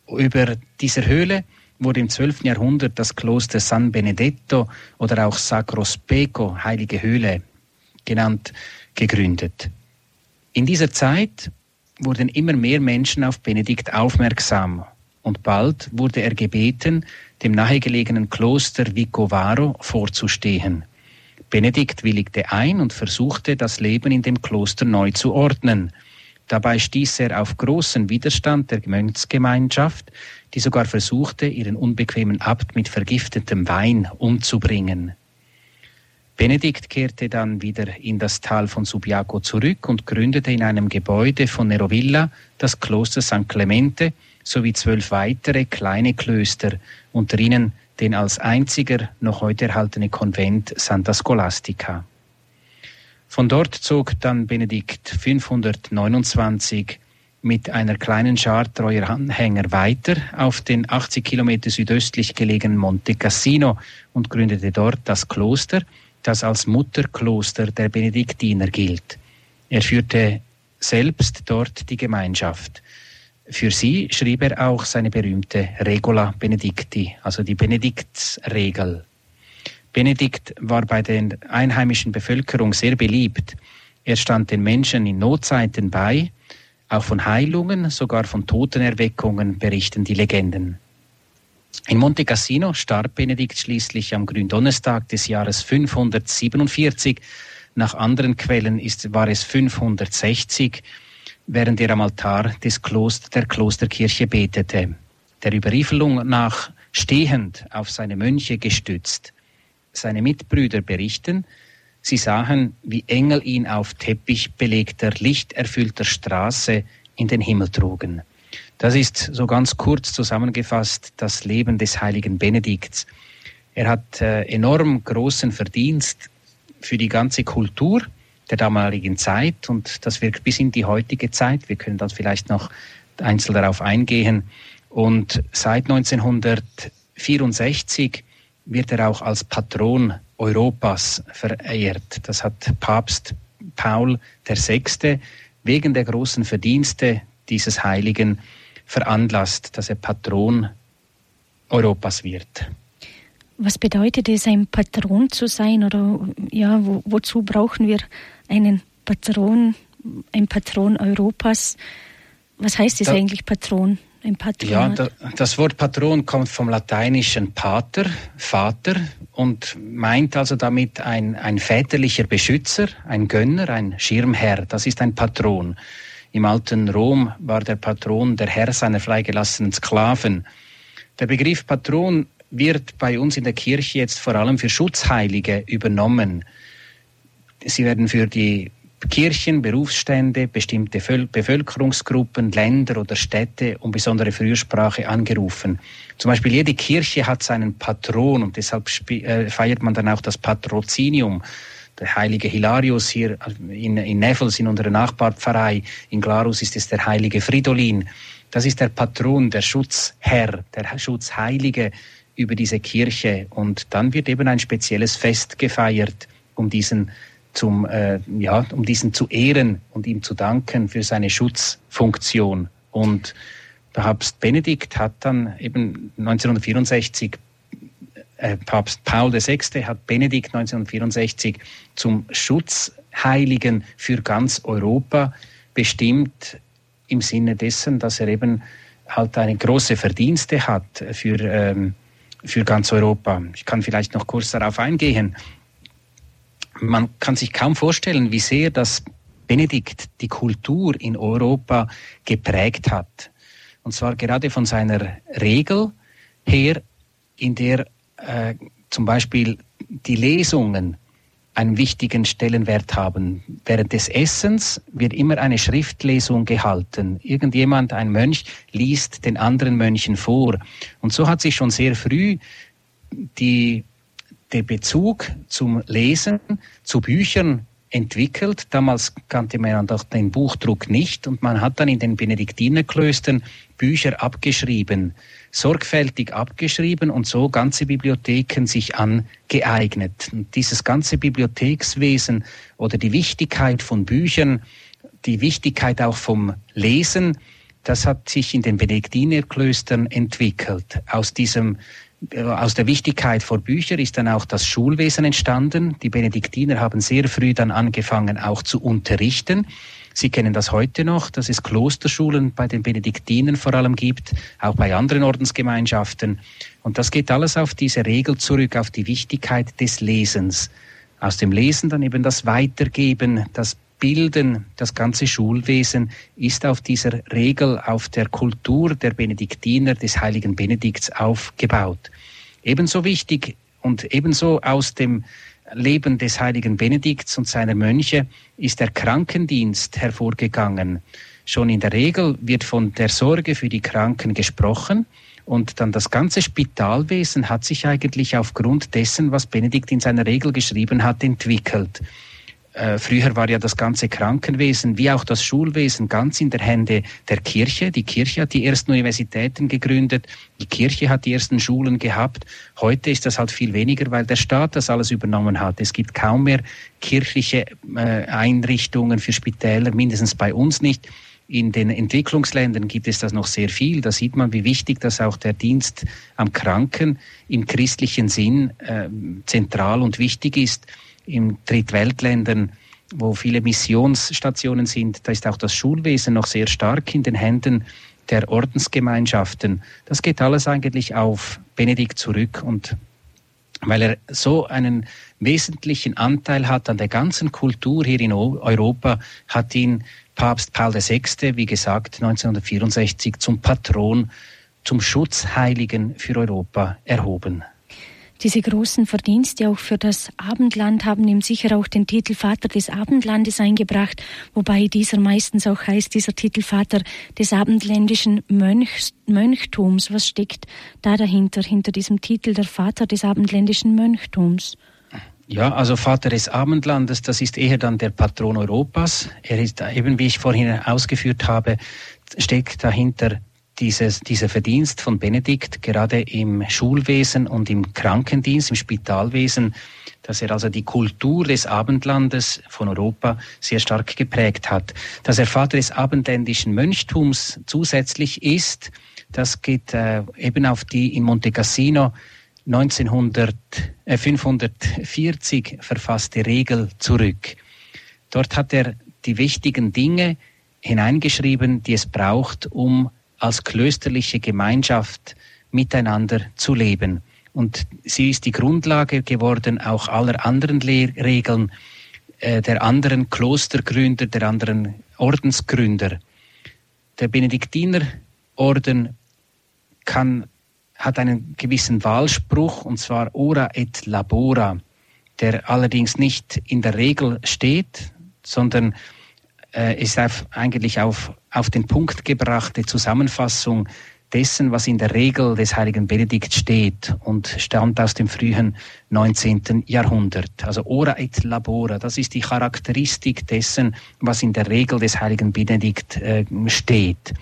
Über dieser Höhle wurde im 12. Jahrhundert das Kloster San Benedetto oder auch Sacro Speco, heilige Höhle genannt, gegründet. In dieser Zeit wurden immer mehr Menschen auf Benedikt aufmerksam und bald wurde er gebeten, dem nahegelegenen Kloster Vicovaro vorzustehen. Benedikt willigte ein und versuchte, das Leben in dem Kloster neu zu ordnen. Dabei stieß er auf großen Widerstand der Mönchsgemeinschaft, die sogar versuchte, ihren unbequemen Abt mit vergiftetem Wein umzubringen. Benedikt kehrte dann wieder in das Tal von Subiaco zurück und gründete in einem Gebäude von Nerovilla das Kloster San Clemente sowie zwölf weitere kleine Klöster, unter ihnen den als einziger noch heute erhaltene Konvent Santa Scholastica. Von dort zog dann Benedikt 529 mit einer kleinen Schar treuer Anhänger weiter auf den 80 Kilometer südöstlich gelegenen Monte Cassino und gründete dort das Kloster, das als Mutterkloster der Benediktiner gilt. Er führte selbst dort die Gemeinschaft. Für sie schrieb er auch seine berühmte Regula Benedicti, also die Benediktsregel. Benedikt war bei der einheimischen Bevölkerung sehr beliebt. Er stand den Menschen in Notzeiten bei, auch von Heilungen, sogar von Totenerweckungen berichten die Legenden. In Monte Cassino starb Benedikt schließlich am Gründonnerstag des Jahres 547. Nach anderen Quellen ist, war es 560 während er am Altar des Kloster, der Klosterkirche betete, der Überlieferung nach stehend auf seine Mönche gestützt. Seine Mitbrüder berichten, sie sahen, wie Engel ihn auf Teppich belegter, lichterfüllter Straße in den Himmel trugen. Das ist so ganz kurz zusammengefasst das Leben des heiligen Benedikts. Er hat äh, enorm großen Verdienst für die ganze Kultur, der damaligen Zeit und das wirkt bis in die heutige Zeit. Wir können dann vielleicht noch einzeln darauf eingehen. Und seit 1964 wird er auch als Patron Europas verehrt. Das hat Papst Paul VI. wegen der großen Verdienste dieses Heiligen veranlasst, dass er Patron Europas wird. Was bedeutet es, ein Patron zu sein oder ja, wo, wozu brauchen wir einen Patron, ein Patron Europas? Was heißt es eigentlich Patron? Ein Patron? Ja, da, das Wort Patron kommt vom lateinischen Pater, Vater und meint also damit ein, ein väterlicher Beschützer, ein Gönner, ein Schirmherr. Das ist ein Patron. Im alten Rom war der Patron der Herr seiner freigelassenen Sklaven. Der Begriff Patron wird bei uns in der Kirche jetzt vor allem für Schutzheilige übernommen. Sie werden für die Kirchen, Berufsstände, bestimmte Bevölkerungsgruppen, Länder oder Städte um besondere Fürsprache angerufen. Zum Beispiel jede Kirche hat seinen Patron und deshalb äh, feiert man dann auch das Patrozinium. Der heilige Hilarius hier in, in Neffels, in unserer Nachbarpfarrei, in Glarus ist es der heilige Fridolin. Das ist der Patron, der Schutzherr, der Schutzheilige über diese Kirche. Und dann wird eben ein spezielles Fest gefeiert, um diesen zum, äh, ja, um diesen zu ehren und ihm zu danken für seine Schutzfunktion. Und Papst Benedikt hat dann eben 1964 äh, Papst Paul VI. hat Benedikt 1964 zum Schutzheiligen für ganz Europa bestimmt, im Sinne dessen, dass er eben halt eine große Verdienste hat für ähm, für ganz Europa. Ich kann vielleicht noch kurz darauf eingehen. Man kann sich kaum vorstellen, wie sehr das Benedikt die Kultur in Europa geprägt hat. Und zwar gerade von seiner Regel her, in der äh, zum Beispiel die Lesungen einen wichtigen Stellenwert haben. Während des Essens wird immer eine Schriftlesung gehalten. Irgendjemand, ein Mönch, liest den anderen Mönchen vor. Und so hat sich schon sehr früh die, der Bezug zum Lesen, zu Büchern entwickelt. Damals kannte man auch den Buchdruck nicht und man hat dann in den Benediktinerklöstern Bücher abgeschrieben, sorgfältig abgeschrieben und so ganze Bibliotheken sich angeeignet. Und dieses ganze Bibliothekswesen oder die Wichtigkeit von Büchern, die Wichtigkeit auch vom Lesen, das hat sich in den Benediktinerklöstern entwickelt. Aus diesem äh, aus der Wichtigkeit vor Büchern ist dann auch das Schulwesen entstanden. Die Benediktiner haben sehr früh dann angefangen, auch zu unterrichten. Sie kennen das heute noch, dass es Klosterschulen bei den Benediktinern vor allem gibt, auch bei anderen Ordensgemeinschaften. Und das geht alles auf diese Regel zurück, auf die Wichtigkeit des Lesens. Aus dem Lesen dann eben das Weitergeben, das Bilden, das ganze Schulwesen ist auf dieser Regel, auf der Kultur der Benediktiner des heiligen Benedikts aufgebaut. Ebenso wichtig und ebenso aus dem Leben des heiligen Benedikts und seiner Mönche ist der Krankendienst hervorgegangen. Schon in der Regel wird von der Sorge für die Kranken gesprochen und dann das ganze Spitalwesen hat sich eigentlich aufgrund dessen, was Benedikt in seiner Regel geschrieben hat, entwickelt. Äh, früher war ja das ganze Krankenwesen wie auch das Schulwesen ganz in der Hände der Kirche. Die Kirche hat die ersten Universitäten gegründet, die Kirche hat die ersten Schulen gehabt. Heute ist das halt viel weniger, weil der Staat das alles übernommen hat. Es gibt kaum mehr kirchliche äh, Einrichtungen für Spitäler, mindestens bei uns nicht. In den Entwicklungsländern gibt es das noch sehr viel. Da sieht man, wie wichtig das auch der Dienst am Kranken im christlichen Sinn äh, zentral und wichtig ist in Drittweltländern, wo viele Missionsstationen sind, da ist auch das Schulwesen noch sehr stark in den Händen der Ordensgemeinschaften. Das geht alles eigentlich auf Benedikt zurück und weil er so einen wesentlichen Anteil hat an der ganzen Kultur hier in Europa, hat ihn Papst Paul VI., wie gesagt, 1964 zum Patron, zum Schutzheiligen für Europa erhoben. Diese großen Verdienste auch für das Abendland haben ihm sicher auch den Titel Vater des Abendlandes eingebracht, wobei dieser meistens auch heißt, dieser Titel Vater des abendländischen Mönchs, Mönchtums. Was steckt da dahinter, hinter diesem Titel der Vater des abendländischen Mönchtums? Ja, also Vater des Abendlandes, das ist eher dann der Patron Europas. Er ist eben, wie ich vorhin ausgeführt habe, steckt dahinter dieses, dieser Verdienst von Benedikt gerade im Schulwesen und im Krankendienst, im Spitalwesen, dass er also die Kultur des Abendlandes von Europa sehr stark geprägt hat. Dass er Vater des abendländischen Mönchtums zusätzlich ist, das geht äh, eben auf die in Monte Cassino 1940 äh, verfasste Regel zurück. Dort hat er die wichtigen Dinge hineingeschrieben, die es braucht, um als klösterliche Gemeinschaft miteinander zu leben. Und sie ist die Grundlage geworden auch aller anderen Lehr Regeln äh, der anderen Klostergründer, der anderen Ordensgründer. Der Benediktinerorden kann, hat einen gewissen Wahlspruch, und zwar ora et labora, der allerdings nicht in der Regel steht, sondern ist auf, eigentlich auf, auf den Punkt gebrachte Zusammenfassung dessen, was in der Regel des heiligen Benedikt steht und stammt aus dem frühen 19. Jahrhundert. Also ora et labora, das ist die Charakteristik dessen, was in der Regel des heiligen Benedikt äh, steht.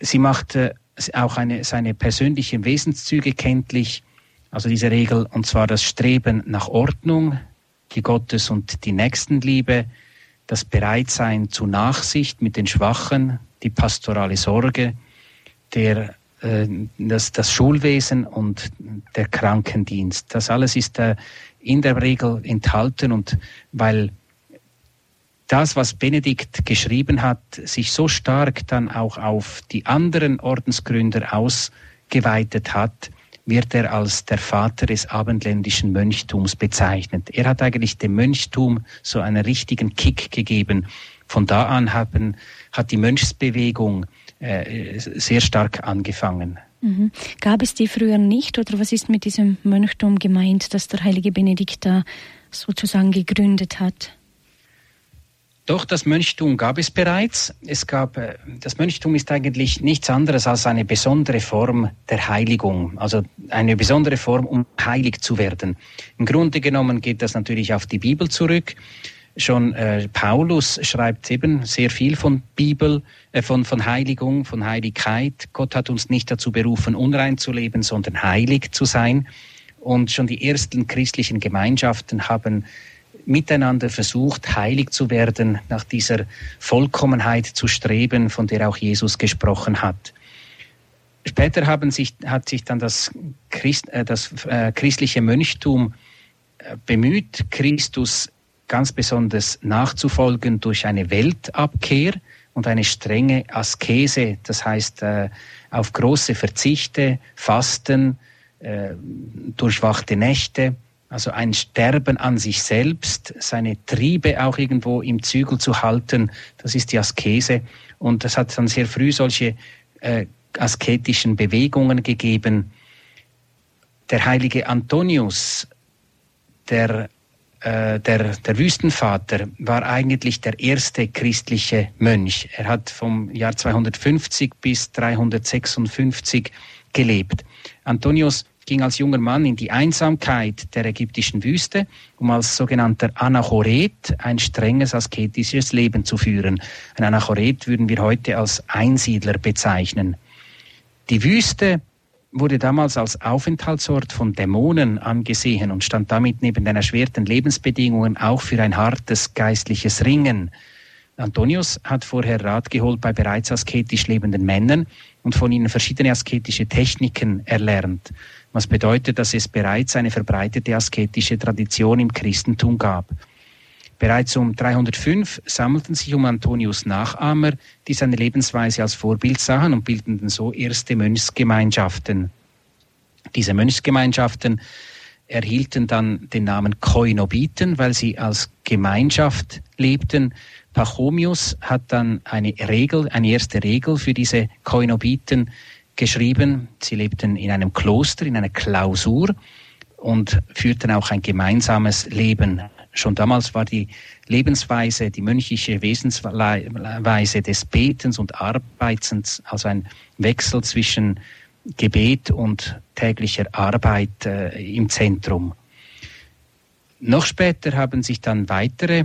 Sie macht äh, auch eine, seine persönlichen Wesenszüge kenntlich, also diese Regel, und zwar das Streben nach Ordnung, die Gottes- und die Nächstenliebe, das Bereitsein zu Nachsicht mit den Schwachen, die pastorale Sorge, der, äh, das, das Schulwesen und der Krankendienst. Das alles ist äh, in der Regel enthalten und weil das, was Benedikt geschrieben hat, sich so stark dann auch auf die anderen Ordensgründer ausgeweitet hat, wird er als der Vater des abendländischen Mönchtums bezeichnet. Er hat eigentlich dem Mönchtum so einen richtigen Kick gegeben. Von da an haben, hat die Mönchsbewegung äh, sehr stark angefangen. Mhm. Gab es die früher nicht oder was ist mit diesem Mönchtum gemeint, das der heilige Benedikt da sozusagen gegründet hat? Doch, das Mönchtum gab es bereits. Es gab, äh, das Mönchtum ist eigentlich nichts anderes als eine besondere Form der Heiligung, also eine besondere Form, um heilig zu werden. Im Grunde genommen geht das natürlich auf die Bibel zurück. Schon äh, Paulus schreibt eben sehr viel von Bibel, äh, von, von Heiligung, von Heiligkeit. Gott hat uns nicht dazu berufen, unrein zu leben, sondern heilig zu sein. Und schon die ersten christlichen Gemeinschaften haben miteinander versucht, heilig zu werden, nach dieser Vollkommenheit zu streben, von der auch Jesus gesprochen hat. Später haben sich, hat sich dann das, Christ, äh, das äh, christliche Mönchtum äh, bemüht, Christus ganz besonders nachzufolgen durch eine Weltabkehr und eine strenge Askese, das heißt äh, auf große Verzichte, Fasten, äh, durchwachte Nächte also ein Sterben an sich selbst, seine Triebe auch irgendwo im Zügel zu halten, das ist die Askese. Und das hat dann sehr früh solche äh, asketischen Bewegungen gegeben. Der heilige Antonius, der, äh, der, der Wüstenvater, war eigentlich der erste christliche Mönch. Er hat vom Jahr 250 bis 356 gelebt. Antonius ging als junger Mann in die Einsamkeit der ägyptischen Wüste, um als sogenannter Anachoret ein strenges asketisches Leben zu führen. Ein Anachoret würden wir heute als Einsiedler bezeichnen. Die Wüste wurde damals als Aufenthaltsort von Dämonen angesehen und stand damit neben den erschwerten Lebensbedingungen auch für ein hartes geistliches Ringen. Antonius hat vorher Rat geholt bei bereits asketisch lebenden Männern und von ihnen verschiedene asketische Techniken erlernt was bedeutet, dass es bereits eine verbreitete asketische Tradition im Christentum gab. Bereits um 305 sammelten sich um Antonius Nachahmer, die seine Lebensweise als Vorbild sahen und bildeten so erste Mönchsgemeinschaften. Diese Mönchsgemeinschaften erhielten dann den Namen Koinobiten, weil sie als Gemeinschaft lebten. Pachomius hat dann eine Regel, eine erste Regel für diese Koinobiten geschrieben. Sie lebten in einem Kloster, in einer Klausur und führten auch ein gemeinsames Leben. Schon damals war die Lebensweise, die mönchische Wesensweise des Betens und Arbeitens, also ein Wechsel zwischen Gebet und täglicher Arbeit äh, im Zentrum. Noch später haben sich dann weitere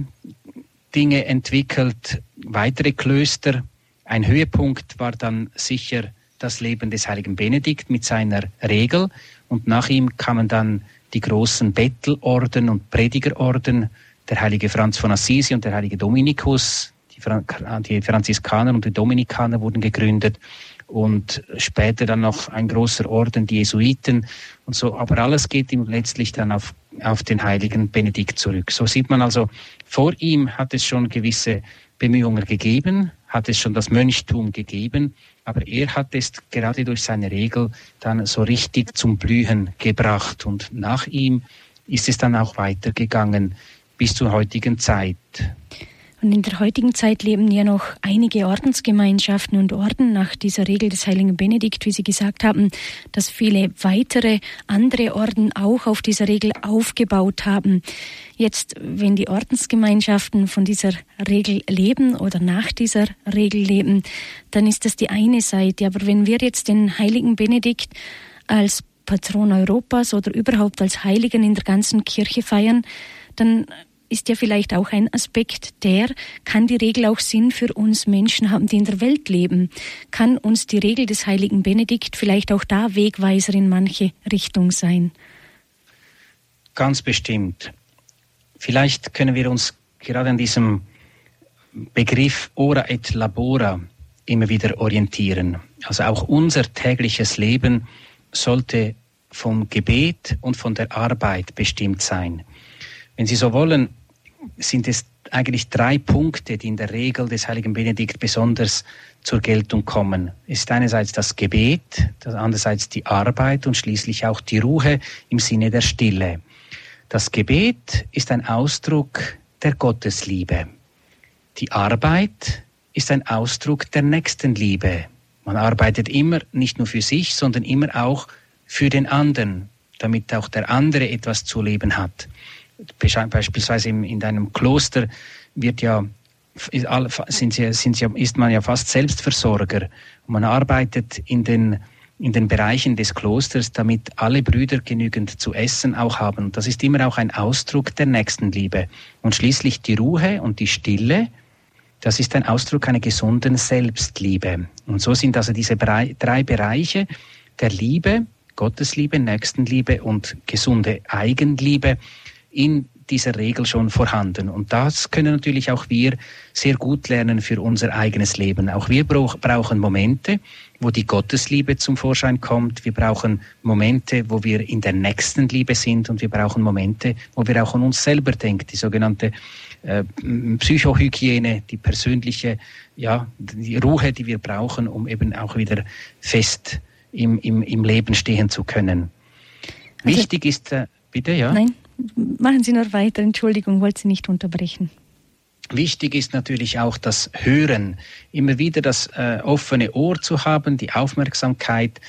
Dinge entwickelt, weitere Klöster. Ein Höhepunkt war dann sicher das Leben des heiligen Benedikt mit seiner Regel und nach ihm kamen dann die großen Bettelorden und Predigerorden, der heilige Franz von Assisi und der heilige Dominikus, die, Fra die Franziskaner und die Dominikaner wurden gegründet und später dann noch ein großer Orden, die Jesuiten und so. Aber alles geht ihm letztlich dann auf, auf den heiligen Benedikt zurück. So sieht man also, vor ihm hat es schon gewisse Bemühungen gegeben, hat es schon das Mönchtum gegeben, aber er hat es gerade durch seine Regel dann so richtig zum Blühen gebracht und nach ihm ist es dann auch weitergegangen bis zur heutigen Zeit. Und in der heutigen Zeit leben ja noch einige Ordensgemeinschaften und Orden nach dieser Regel des heiligen Benedikt, wie Sie gesagt haben, dass viele weitere andere Orden auch auf dieser Regel aufgebaut haben. Jetzt, wenn die Ordensgemeinschaften von dieser Regel leben oder nach dieser Regel leben, dann ist das die eine Seite. Aber wenn wir jetzt den heiligen Benedikt als Patron Europas oder überhaupt als Heiligen in der ganzen Kirche feiern, dann ist ja vielleicht auch ein Aspekt, der kann die Regel auch Sinn für uns Menschen haben, die in der Welt leben. Kann uns die Regel des heiligen Benedikt vielleicht auch da Wegweiser in manche Richtung sein? Ganz bestimmt. Vielleicht können wir uns gerade an diesem Begriff ora et labora immer wieder orientieren. Also auch unser tägliches Leben sollte vom Gebet und von der Arbeit bestimmt sein. Wenn Sie so wollen, sind es eigentlich drei Punkte, die in der Regel des heiligen Benedikt besonders zur Geltung kommen. Es ist einerseits das Gebet, andererseits die Arbeit und schließlich auch die Ruhe im Sinne der Stille. Das Gebet ist ein Ausdruck der Gottesliebe. Die Arbeit ist ein Ausdruck der Nächstenliebe. Man arbeitet immer nicht nur für sich, sondern immer auch für den anderen, damit auch der andere etwas zu leben hat beispielsweise in deinem Kloster wird ja sind sie, sind sie, ist man ja fast Selbstversorger. Man arbeitet in den, in den Bereichen des Klosters, damit alle Brüder genügend zu essen auch haben. Das ist immer auch ein Ausdruck der Nächstenliebe. Und schließlich die Ruhe und die Stille, das ist ein Ausdruck einer gesunden Selbstliebe. Und so sind also diese drei Bereiche der Liebe, Gottesliebe, Nächstenliebe und gesunde Eigenliebe in dieser Regel schon vorhanden. Und das können natürlich auch wir sehr gut lernen für unser eigenes Leben. Auch wir brauchen Momente, wo die Gottesliebe zum Vorschein kommt. Wir brauchen Momente, wo wir in der nächsten Liebe sind und wir brauchen Momente, wo wir auch an uns selber denken, die sogenannte äh, Psychohygiene, die persönliche, ja, die Ruhe, die wir brauchen, um eben auch wieder fest im, im, im Leben stehen zu können. Also, Wichtig ist, äh, bitte, ja? Nein, machen Sie noch weiter. Entschuldigung, wollte Sie nicht unterbrechen. Wichtig ist natürlich auch das Hören, immer wieder das äh, offene Ohr zu haben, die Aufmerksamkeit.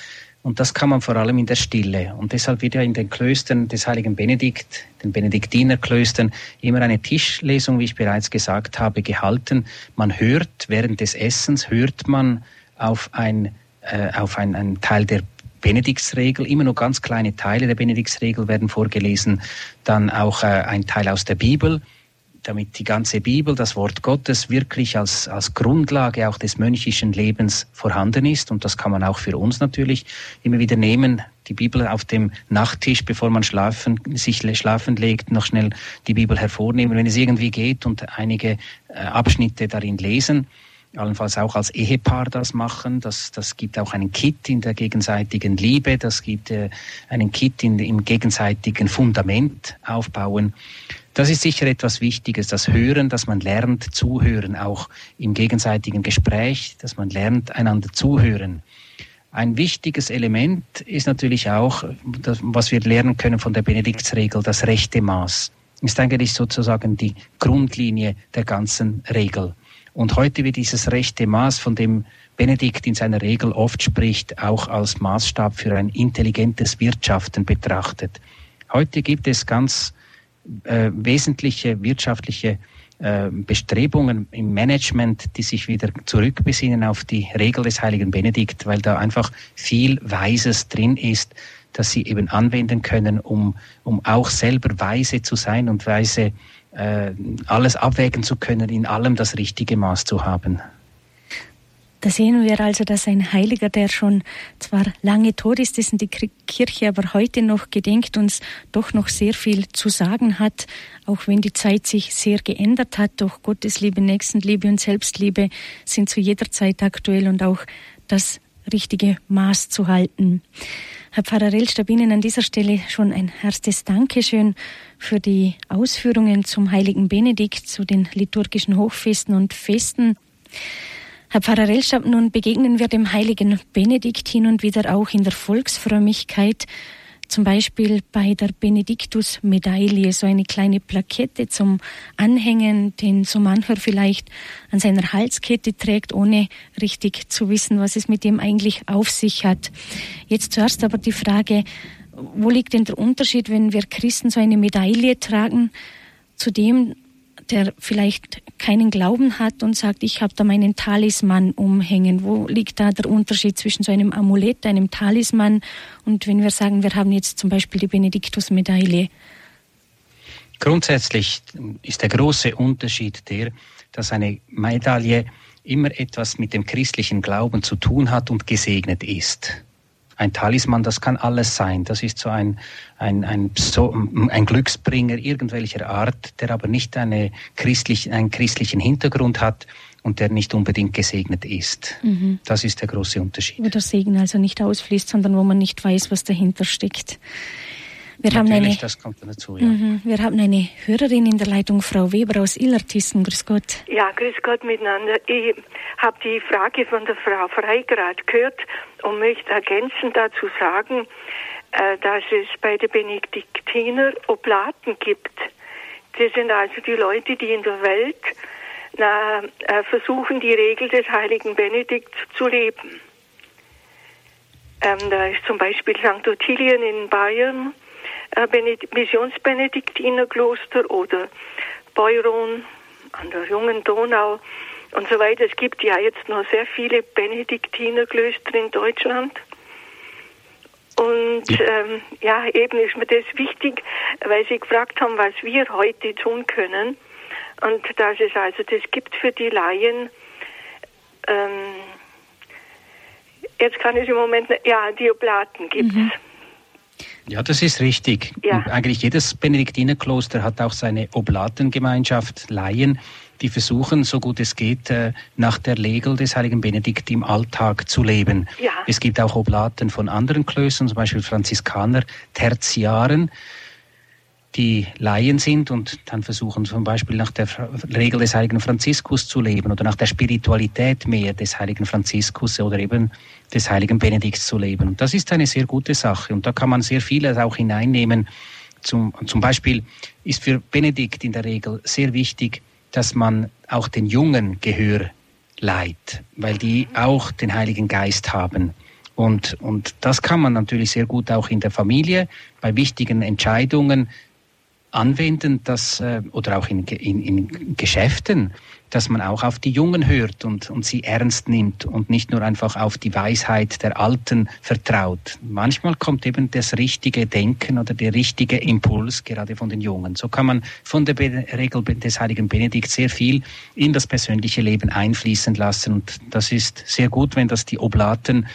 Und das kann man vor allem in der Stille. Und deshalb wird ja in den Klöstern des heiligen Benedikt, den Benediktinerklöstern, immer eine Tischlesung, wie ich bereits gesagt habe, gehalten. Man hört während des Essens, hört man auf ein, äh, auf ein, ein Teil der Benediktsregel, immer nur ganz kleine Teile der Benediktsregel werden vorgelesen, dann auch äh, ein Teil aus der Bibel, damit die ganze Bibel, das Wort Gottes, wirklich als, als Grundlage auch des mönchischen Lebens vorhanden ist. Und das kann man auch für uns natürlich immer wieder nehmen. Die Bibel auf dem Nachttisch, bevor man schlafen, sich schlafen legt, noch schnell die Bibel hervornehmen, wenn es irgendwie geht und einige äh, Abschnitte darin lesen allenfalls auch als Ehepaar das machen. Das, das gibt auch einen Kit in der gegenseitigen Liebe, das gibt äh, einen Kit in, im gegenseitigen Fundament aufbauen. Das ist sicher etwas Wichtiges, das Hören, dass man lernt zuhören, auch im gegenseitigen Gespräch, dass man lernt einander zuhören. Ein wichtiges Element ist natürlich auch, das, was wir lernen können von der Benediktsregel, das rechte Maß. Ist eigentlich sozusagen die Grundlinie der ganzen Regel. Und heute wird dieses rechte Maß, von dem Benedikt in seiner Regel oft spricht, auch als Maßstab für ein intelligentes Wirtschaften betrachtet. Heute gibt es ganz äh, wesentliche wirtschaftliche äh, Bestrebungen im Management, die sich wieder zurückbesinnen auf die Regel des heiligen Benedikt, weil da einfach viel Weises drin ist, das sie eben anwenden können, um, um auch selber weise zu sein und weise äh, alles abwägen zu können, in allem das richtige Maß zu haben. Da sehen wir also, dass ein Heiliger, der schon zwar lange tot ist, dessen die Kirche aber heute noch gedenkt, uns doch noch sehr viel zu sagen hat, auch wenn die Zeit sich sehr geändert hat. Doch Gottesliebe, Nächstenliebe und Selbstliebe sind zu jeder Zeit aktuell und auch das richtige Maß zu halten. Herr Pfarrer Rellstab, Ihnen an dieser Stelle schon ein herzliches Dankeschön für die Ausführungen zum heiligen Benedikt, zu den liturgischen Hochfesten und Festen. Herr Pfarrer Rellstab, nun begegnen wir dem heiligen Benedikt hin und wieder auch in der Volksfrömmigkeit zum Beispiel bei der Benediktus-Medaille so eine kleine Plakette zum Anhängen, den so mancher vielleicht an seiner Halskette trägt, ohne richtig zu wissen, was es mit dem eigentlich auf sich hat. Jetzt zuerst aber die Frage, wo liegt denn der Unterschied, wenn wir Christen so eine Medaille tragen, zu dem, der vielleicht keinen Glauben hat und sagt, ich habe da meinen Talisman umhängen. Wo liegt da der Unterschied zwischen so einem Amulett, einem Talisman und wenn wir sagen, wir haben jetzt zum Beispiel die Benediktusmedaille? Grundsätzlich ist der große Unterschied der, dass eine Medaille immer etwas mit dem christlichen Glauben zu tun hat und gesegnet ist ein Talisman, das kann alles sein. Das ist so ein, ein, ein, so, ein Glücksbringer irgendwelcher Art, der aber nicht eine christlich, einen christlichen Hintergrund hat und der nicht unbedingt gesegnet ist. Mhm. Das ist der große Unterschied. Wo der Segen also nicht ausfließt, sondern wo man nicht weiß, was dahinter steckt. Wir Natürlich, haben eine, das kommt dazu, ja. Mhm, wir haben eine Hörerin in der Leitung, Frau Weber aus Illertissen. Grüß Gott. Ja, grüß Gott miteinander. Ich habe die Frage von der Frau Freigrad gehört und möchte ergänzend dazu sagen, äh, dass es bei den Benediktiner Oblaten gibt. Das sind also die Leute, die in der Welt na, äh, versuchen, die Regel des heiligen Benedikts zu leben. Ähm, da ist zum Beispiel St. Ottilien in Bayern, Missionsbenediktinerkloster oder Beuron an der jungen Donau und so weiter. Es gibt ja jetzt noch sehr viele Benediktinerklöster in Deutschland. Und ähm, ja, eben ist mir das wichtig, weil Sie gefragt haben, was wir heute tun können. Und dass es also das gibt für die Laien. Ähm, jetzt kann ich im Moment, ja, die Oblaten gibt es. Mhm. Ja, das ist richtig. Ja. Eigentlich jedes Benediktinerkloster hat auch seine Oblatengemeinschaft, Laien, die versuchen, so gut es geht, äh, nach der Regel des heiligen Benedikt im Alltag zu leben. Ja. Es gibt auch Oblaten von anderen Klöstern, zum Beispiel Franziskaner, Tertiaren, die Laien sind und dann versuchen zum Beispiel nach der Regel des heiligen Franziskus zu leben oder nach der Spiritualität mehr des heiligen Franziskus oder eben des heiligen Benedikts zu leben. Und das ist eine sehr gute Sache und da kann man sehr vieles auch hineinnehmen. Zum, zum Beispiel ist für Benedikt in der Regel sehr wichtig, dass man auch den Jungen Gehör leiht, weil die auch den Heiligen Geist haben. Und, und das kann man natürlich sehr gut auch in der Familie bei wichtigen Entscheidungen anwenden, dass, äh, oder auch in, in, in Geschäften, dass man auch auf die Jungen hört und, und sie ernst nimmt und nicht nur einfach auf die Weisheit der Alten vertraut. Manchmal kommt eben das richtige Denken oder der richtige Impuls gerade von den Jungen. So kann man von der Regel des heiligen Benedikt sehr viel in das persönliche Leben einfließen lassen und das ist sehr gut, wenn das die Oblaten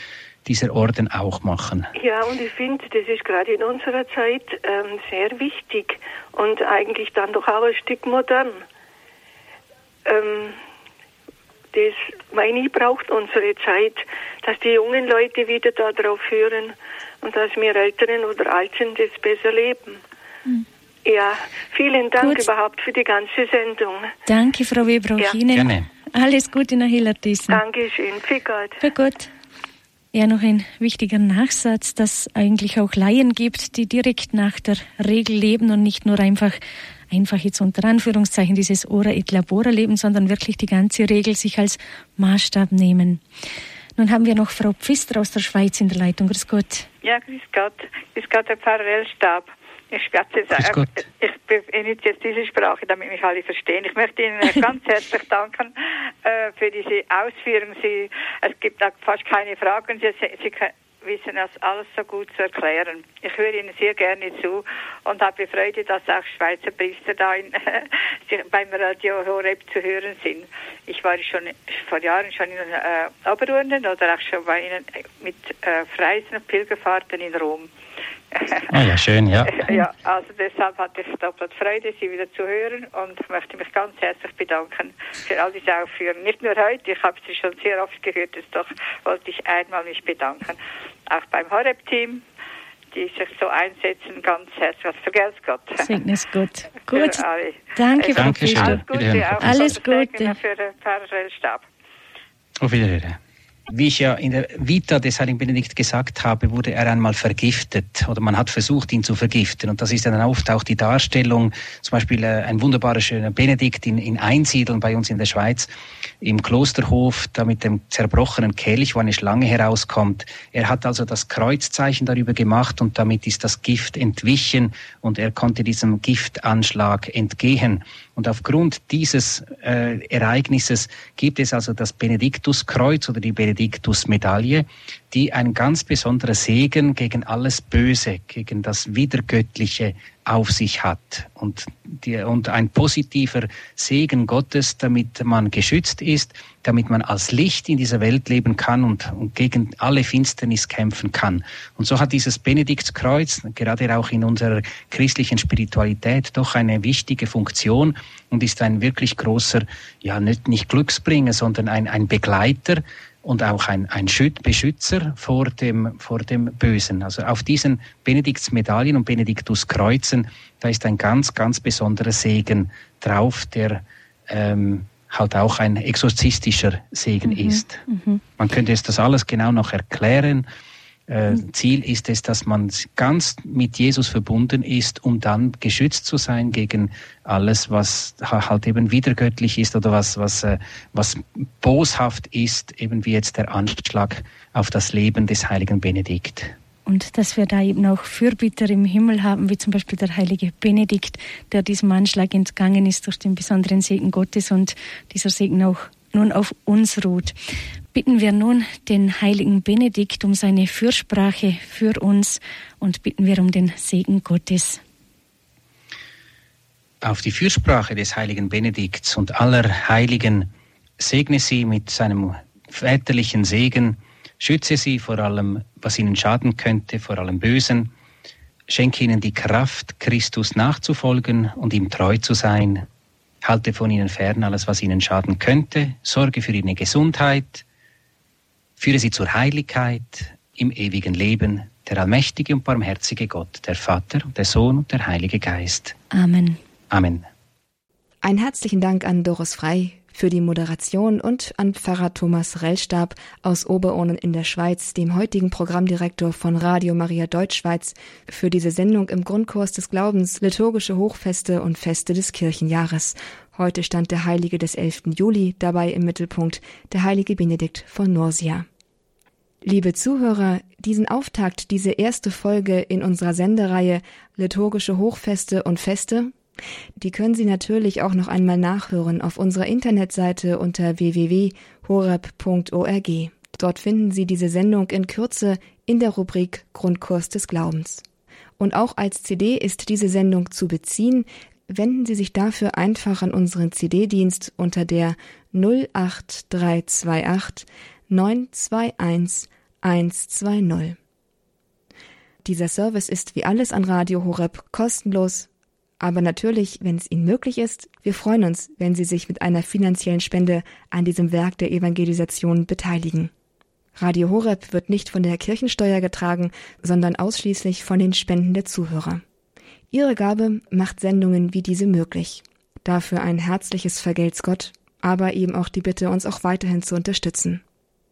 dieser Orden auch machen. Ja, und ich finde, das ist gerade in unserer Zeit ähm, sehr wichtig und eigentlich dann doch auch ein Stück modern. Ähm, das, meine ich, braucht unsere Zeit, dass die jungen Leute wieder darauf hören und dass wir Älteren oder Alten das besser leben. Mhm. Ja, vielen Dank Gut. überhaupt für die ganze Sendung. Danke, Frau Weber, ja. Ihnen. Gerne. Alles Gute nach Hillertissen. Dankeschön. Für Gott. Für Gott. Ja, noch ein wichtiger Nachsatz, dass eigentlich auch Laien gibt, die direkt nach der Regel leben und nicht nur einfach einfach jetzt unter Anführungszeichen dieses Ora et Labora leben, sondern wirklich die ganze Regel sich als Maßstab nehmen. Nun haben wir noch Frau Pfister aus der Schweiz in der Leitung. Grüß Gott. Ja, grüß Gott. Grüß Gott, der Parallelstab. Ich schwätze jetzt, ich benutze jetzt diese Sprache, damit mich alle verstehen. Ich möchte Ihnen ganz herzlich danken äh, für diese Ausführungen. Sie, es gibt auch fast keine Fragen. Sie, Sie, wissen das alles so gut zu erklären. Ich höre Ihnen sehr gerne zu und habe Freude, dass auch Schweizer Priester da in, beim Radio Horeb zu hören sind. Ich war schon vor Jahren schon in äh, Oberurnen oder auch schon bei Ihnen mit äh, Freisen und Pilgerfahrten in Rom. Ah ja, schön, ja. Ja, also deshalb hatte ich doppelt Freude, Sie wieder zu hören und möchte mich ganz herzlich bedanken für all diese Aufführungen. Nicht nur heute, ich habe Sie schon sehr oft gehört, doch wollte ich einmal mich bedanken. Auch beim Horeb-Team, die sich so einsetzen, ganz herzlich. Vergelt's Gott. Segnes Gott. Gut. Danke, Frau. Alles Gute. Alles Gute. Für den Parallelstab. Auf Wiedersehen. Wie ich ja in der Vita des Heiligen Benedikt gesagt habe, wurde er einmal vergiftet oder man hat versucht, ihn zu vergiften. Und das ist dann oft auch die Darstellung, zum Beispiel äh, ein wunderbarer schöner Benedikt in, in Einsiedeln bei uns in der Schweiz, im Klosterhof, da mit dem zerbrochenen Kelch, wo eine Schlange herauskommt. Er hat also das Kreuzzeichen darüber gemacht und damit ist das Gift entwichen und er konnte diesem Giftanschlag entgehen. Und aufgrund dieses äh, Ereignisses gibt es also das Benediktuskreuz oder die Benediktusmedaille, die ein ganz besonderer Segen gegen alles Böse, gegen das Widergöttliche auf sich hat und, die, und ein positiver Segen Gottes, damit man geschützt ist, damit man als Licht in dieser Welt leben kann und, und gegen alle Finsternis kämpfen kann. Und so hat dieses Benediktskreuz gerade auch in unserer christlichen Spiritualität doch eine wichtige Funktion und ist ein wirklich großer, ja nicht, nicht Glücksbringer, sondern ein, ein Begleiter und auch ein, ein Beschützer vor dem, vor dem Bösen. Also auf diesen Benediktsmedaillen und Benediktuskreuzen, da ist ein ganz, ganz besonderer Segen drauf, der ähm, halt auch ein exorzistischer Segen mhm. ist. Mhm. Man könnte es das alles genau noch erklären äh, Ziel ist es, dass man ganz mit Jesus verbunden ist, um dann geschützt zu sein gegen alles, was halt eben wiedergöttlich ist oder was, was, äh, was boshaft ist, eben wie jetzt der Anschlag auf das Leben des heiligen Benedikt. und dass wir da eben auch Fürbitter im Himmel haben, wie zum Beispiel der heilige Benedikt, der diesem Anschlag entgangen ist durch den besonderen Segen Gottes und dieser Segen auch nun auf uns ruht. Bitten wir nun den heiligen Benedikt um seine Fürsprache für uns und bitten wir um den Segen Gottes. Auf die Fürsprache des heiligen Benedikts und aller Heiligen segne sie mit seinem väterlichen Segen, schütze sie vor allem, was ihnen schaden könnte, vor allem Bösen, schenke ihnen die Kraft, Christus nachzufolgen und ihm treu zu sein, halte von ihnen fern alles, was ihnen schaden könnte, sorge für ihre Gesundheit, führe sie zur Heiligkeit im ewigen Leben, der allmächtige und barmherzige Gott, der Vater, der Sohn und der Heilige Geist. Amen. Amen. Ein herzlichen Dank an Doris Frei für die Moderation und an Pfarrer Thomas Rellstab aus Oberohnen in der Schweiz, dem heutigen Programmdirektor von Radio Maria Deutschschweiz, für diese Sendung im Grundkurs des Glaubens liturgische Hochfeste und Feste des Kirchenjahres. Heute stand der Heilige des 11. Juli, dabei im Mittelpunkt der Heilige Benedikt von Nursia. Liebe Zuhörer, diesen Auftakt, diese erste Folge in unserer Sendereihe Liturgische Hochfeste und Feste die können Sie natürlich auch noch einmal nachhören auf unserer Internetseite unter www.horeb.org. Dort finden Sie diese Sendung in Kürze in der Rubrik Grundkurs des Glaubens. Und auch als CD ist diese Sendung zu beziehen. Wenden Sie sich dafür einfach an unseren CD-Dienst unter der 08328 921 120. Dieser Service ist wie alles an Radio Horeb kostenlos aber natürlich, wenn es Ihnen möglich ist, wir freuen uns, wenn Sie sich mit einer finanziellen Spende an diesem Werk der Evangelisation beteiligen. Radio Horeb wird nicht von der Kirchensteuer getragen, sondern ausschließlich von den Spenden der Zuhörer. Ihre Gabe macht Sendungen wie diese möglich. Dafür ein herzliches Vergelt's Gott, aber eben auch die Bitte, uns auch weiterhin zu unterstützen.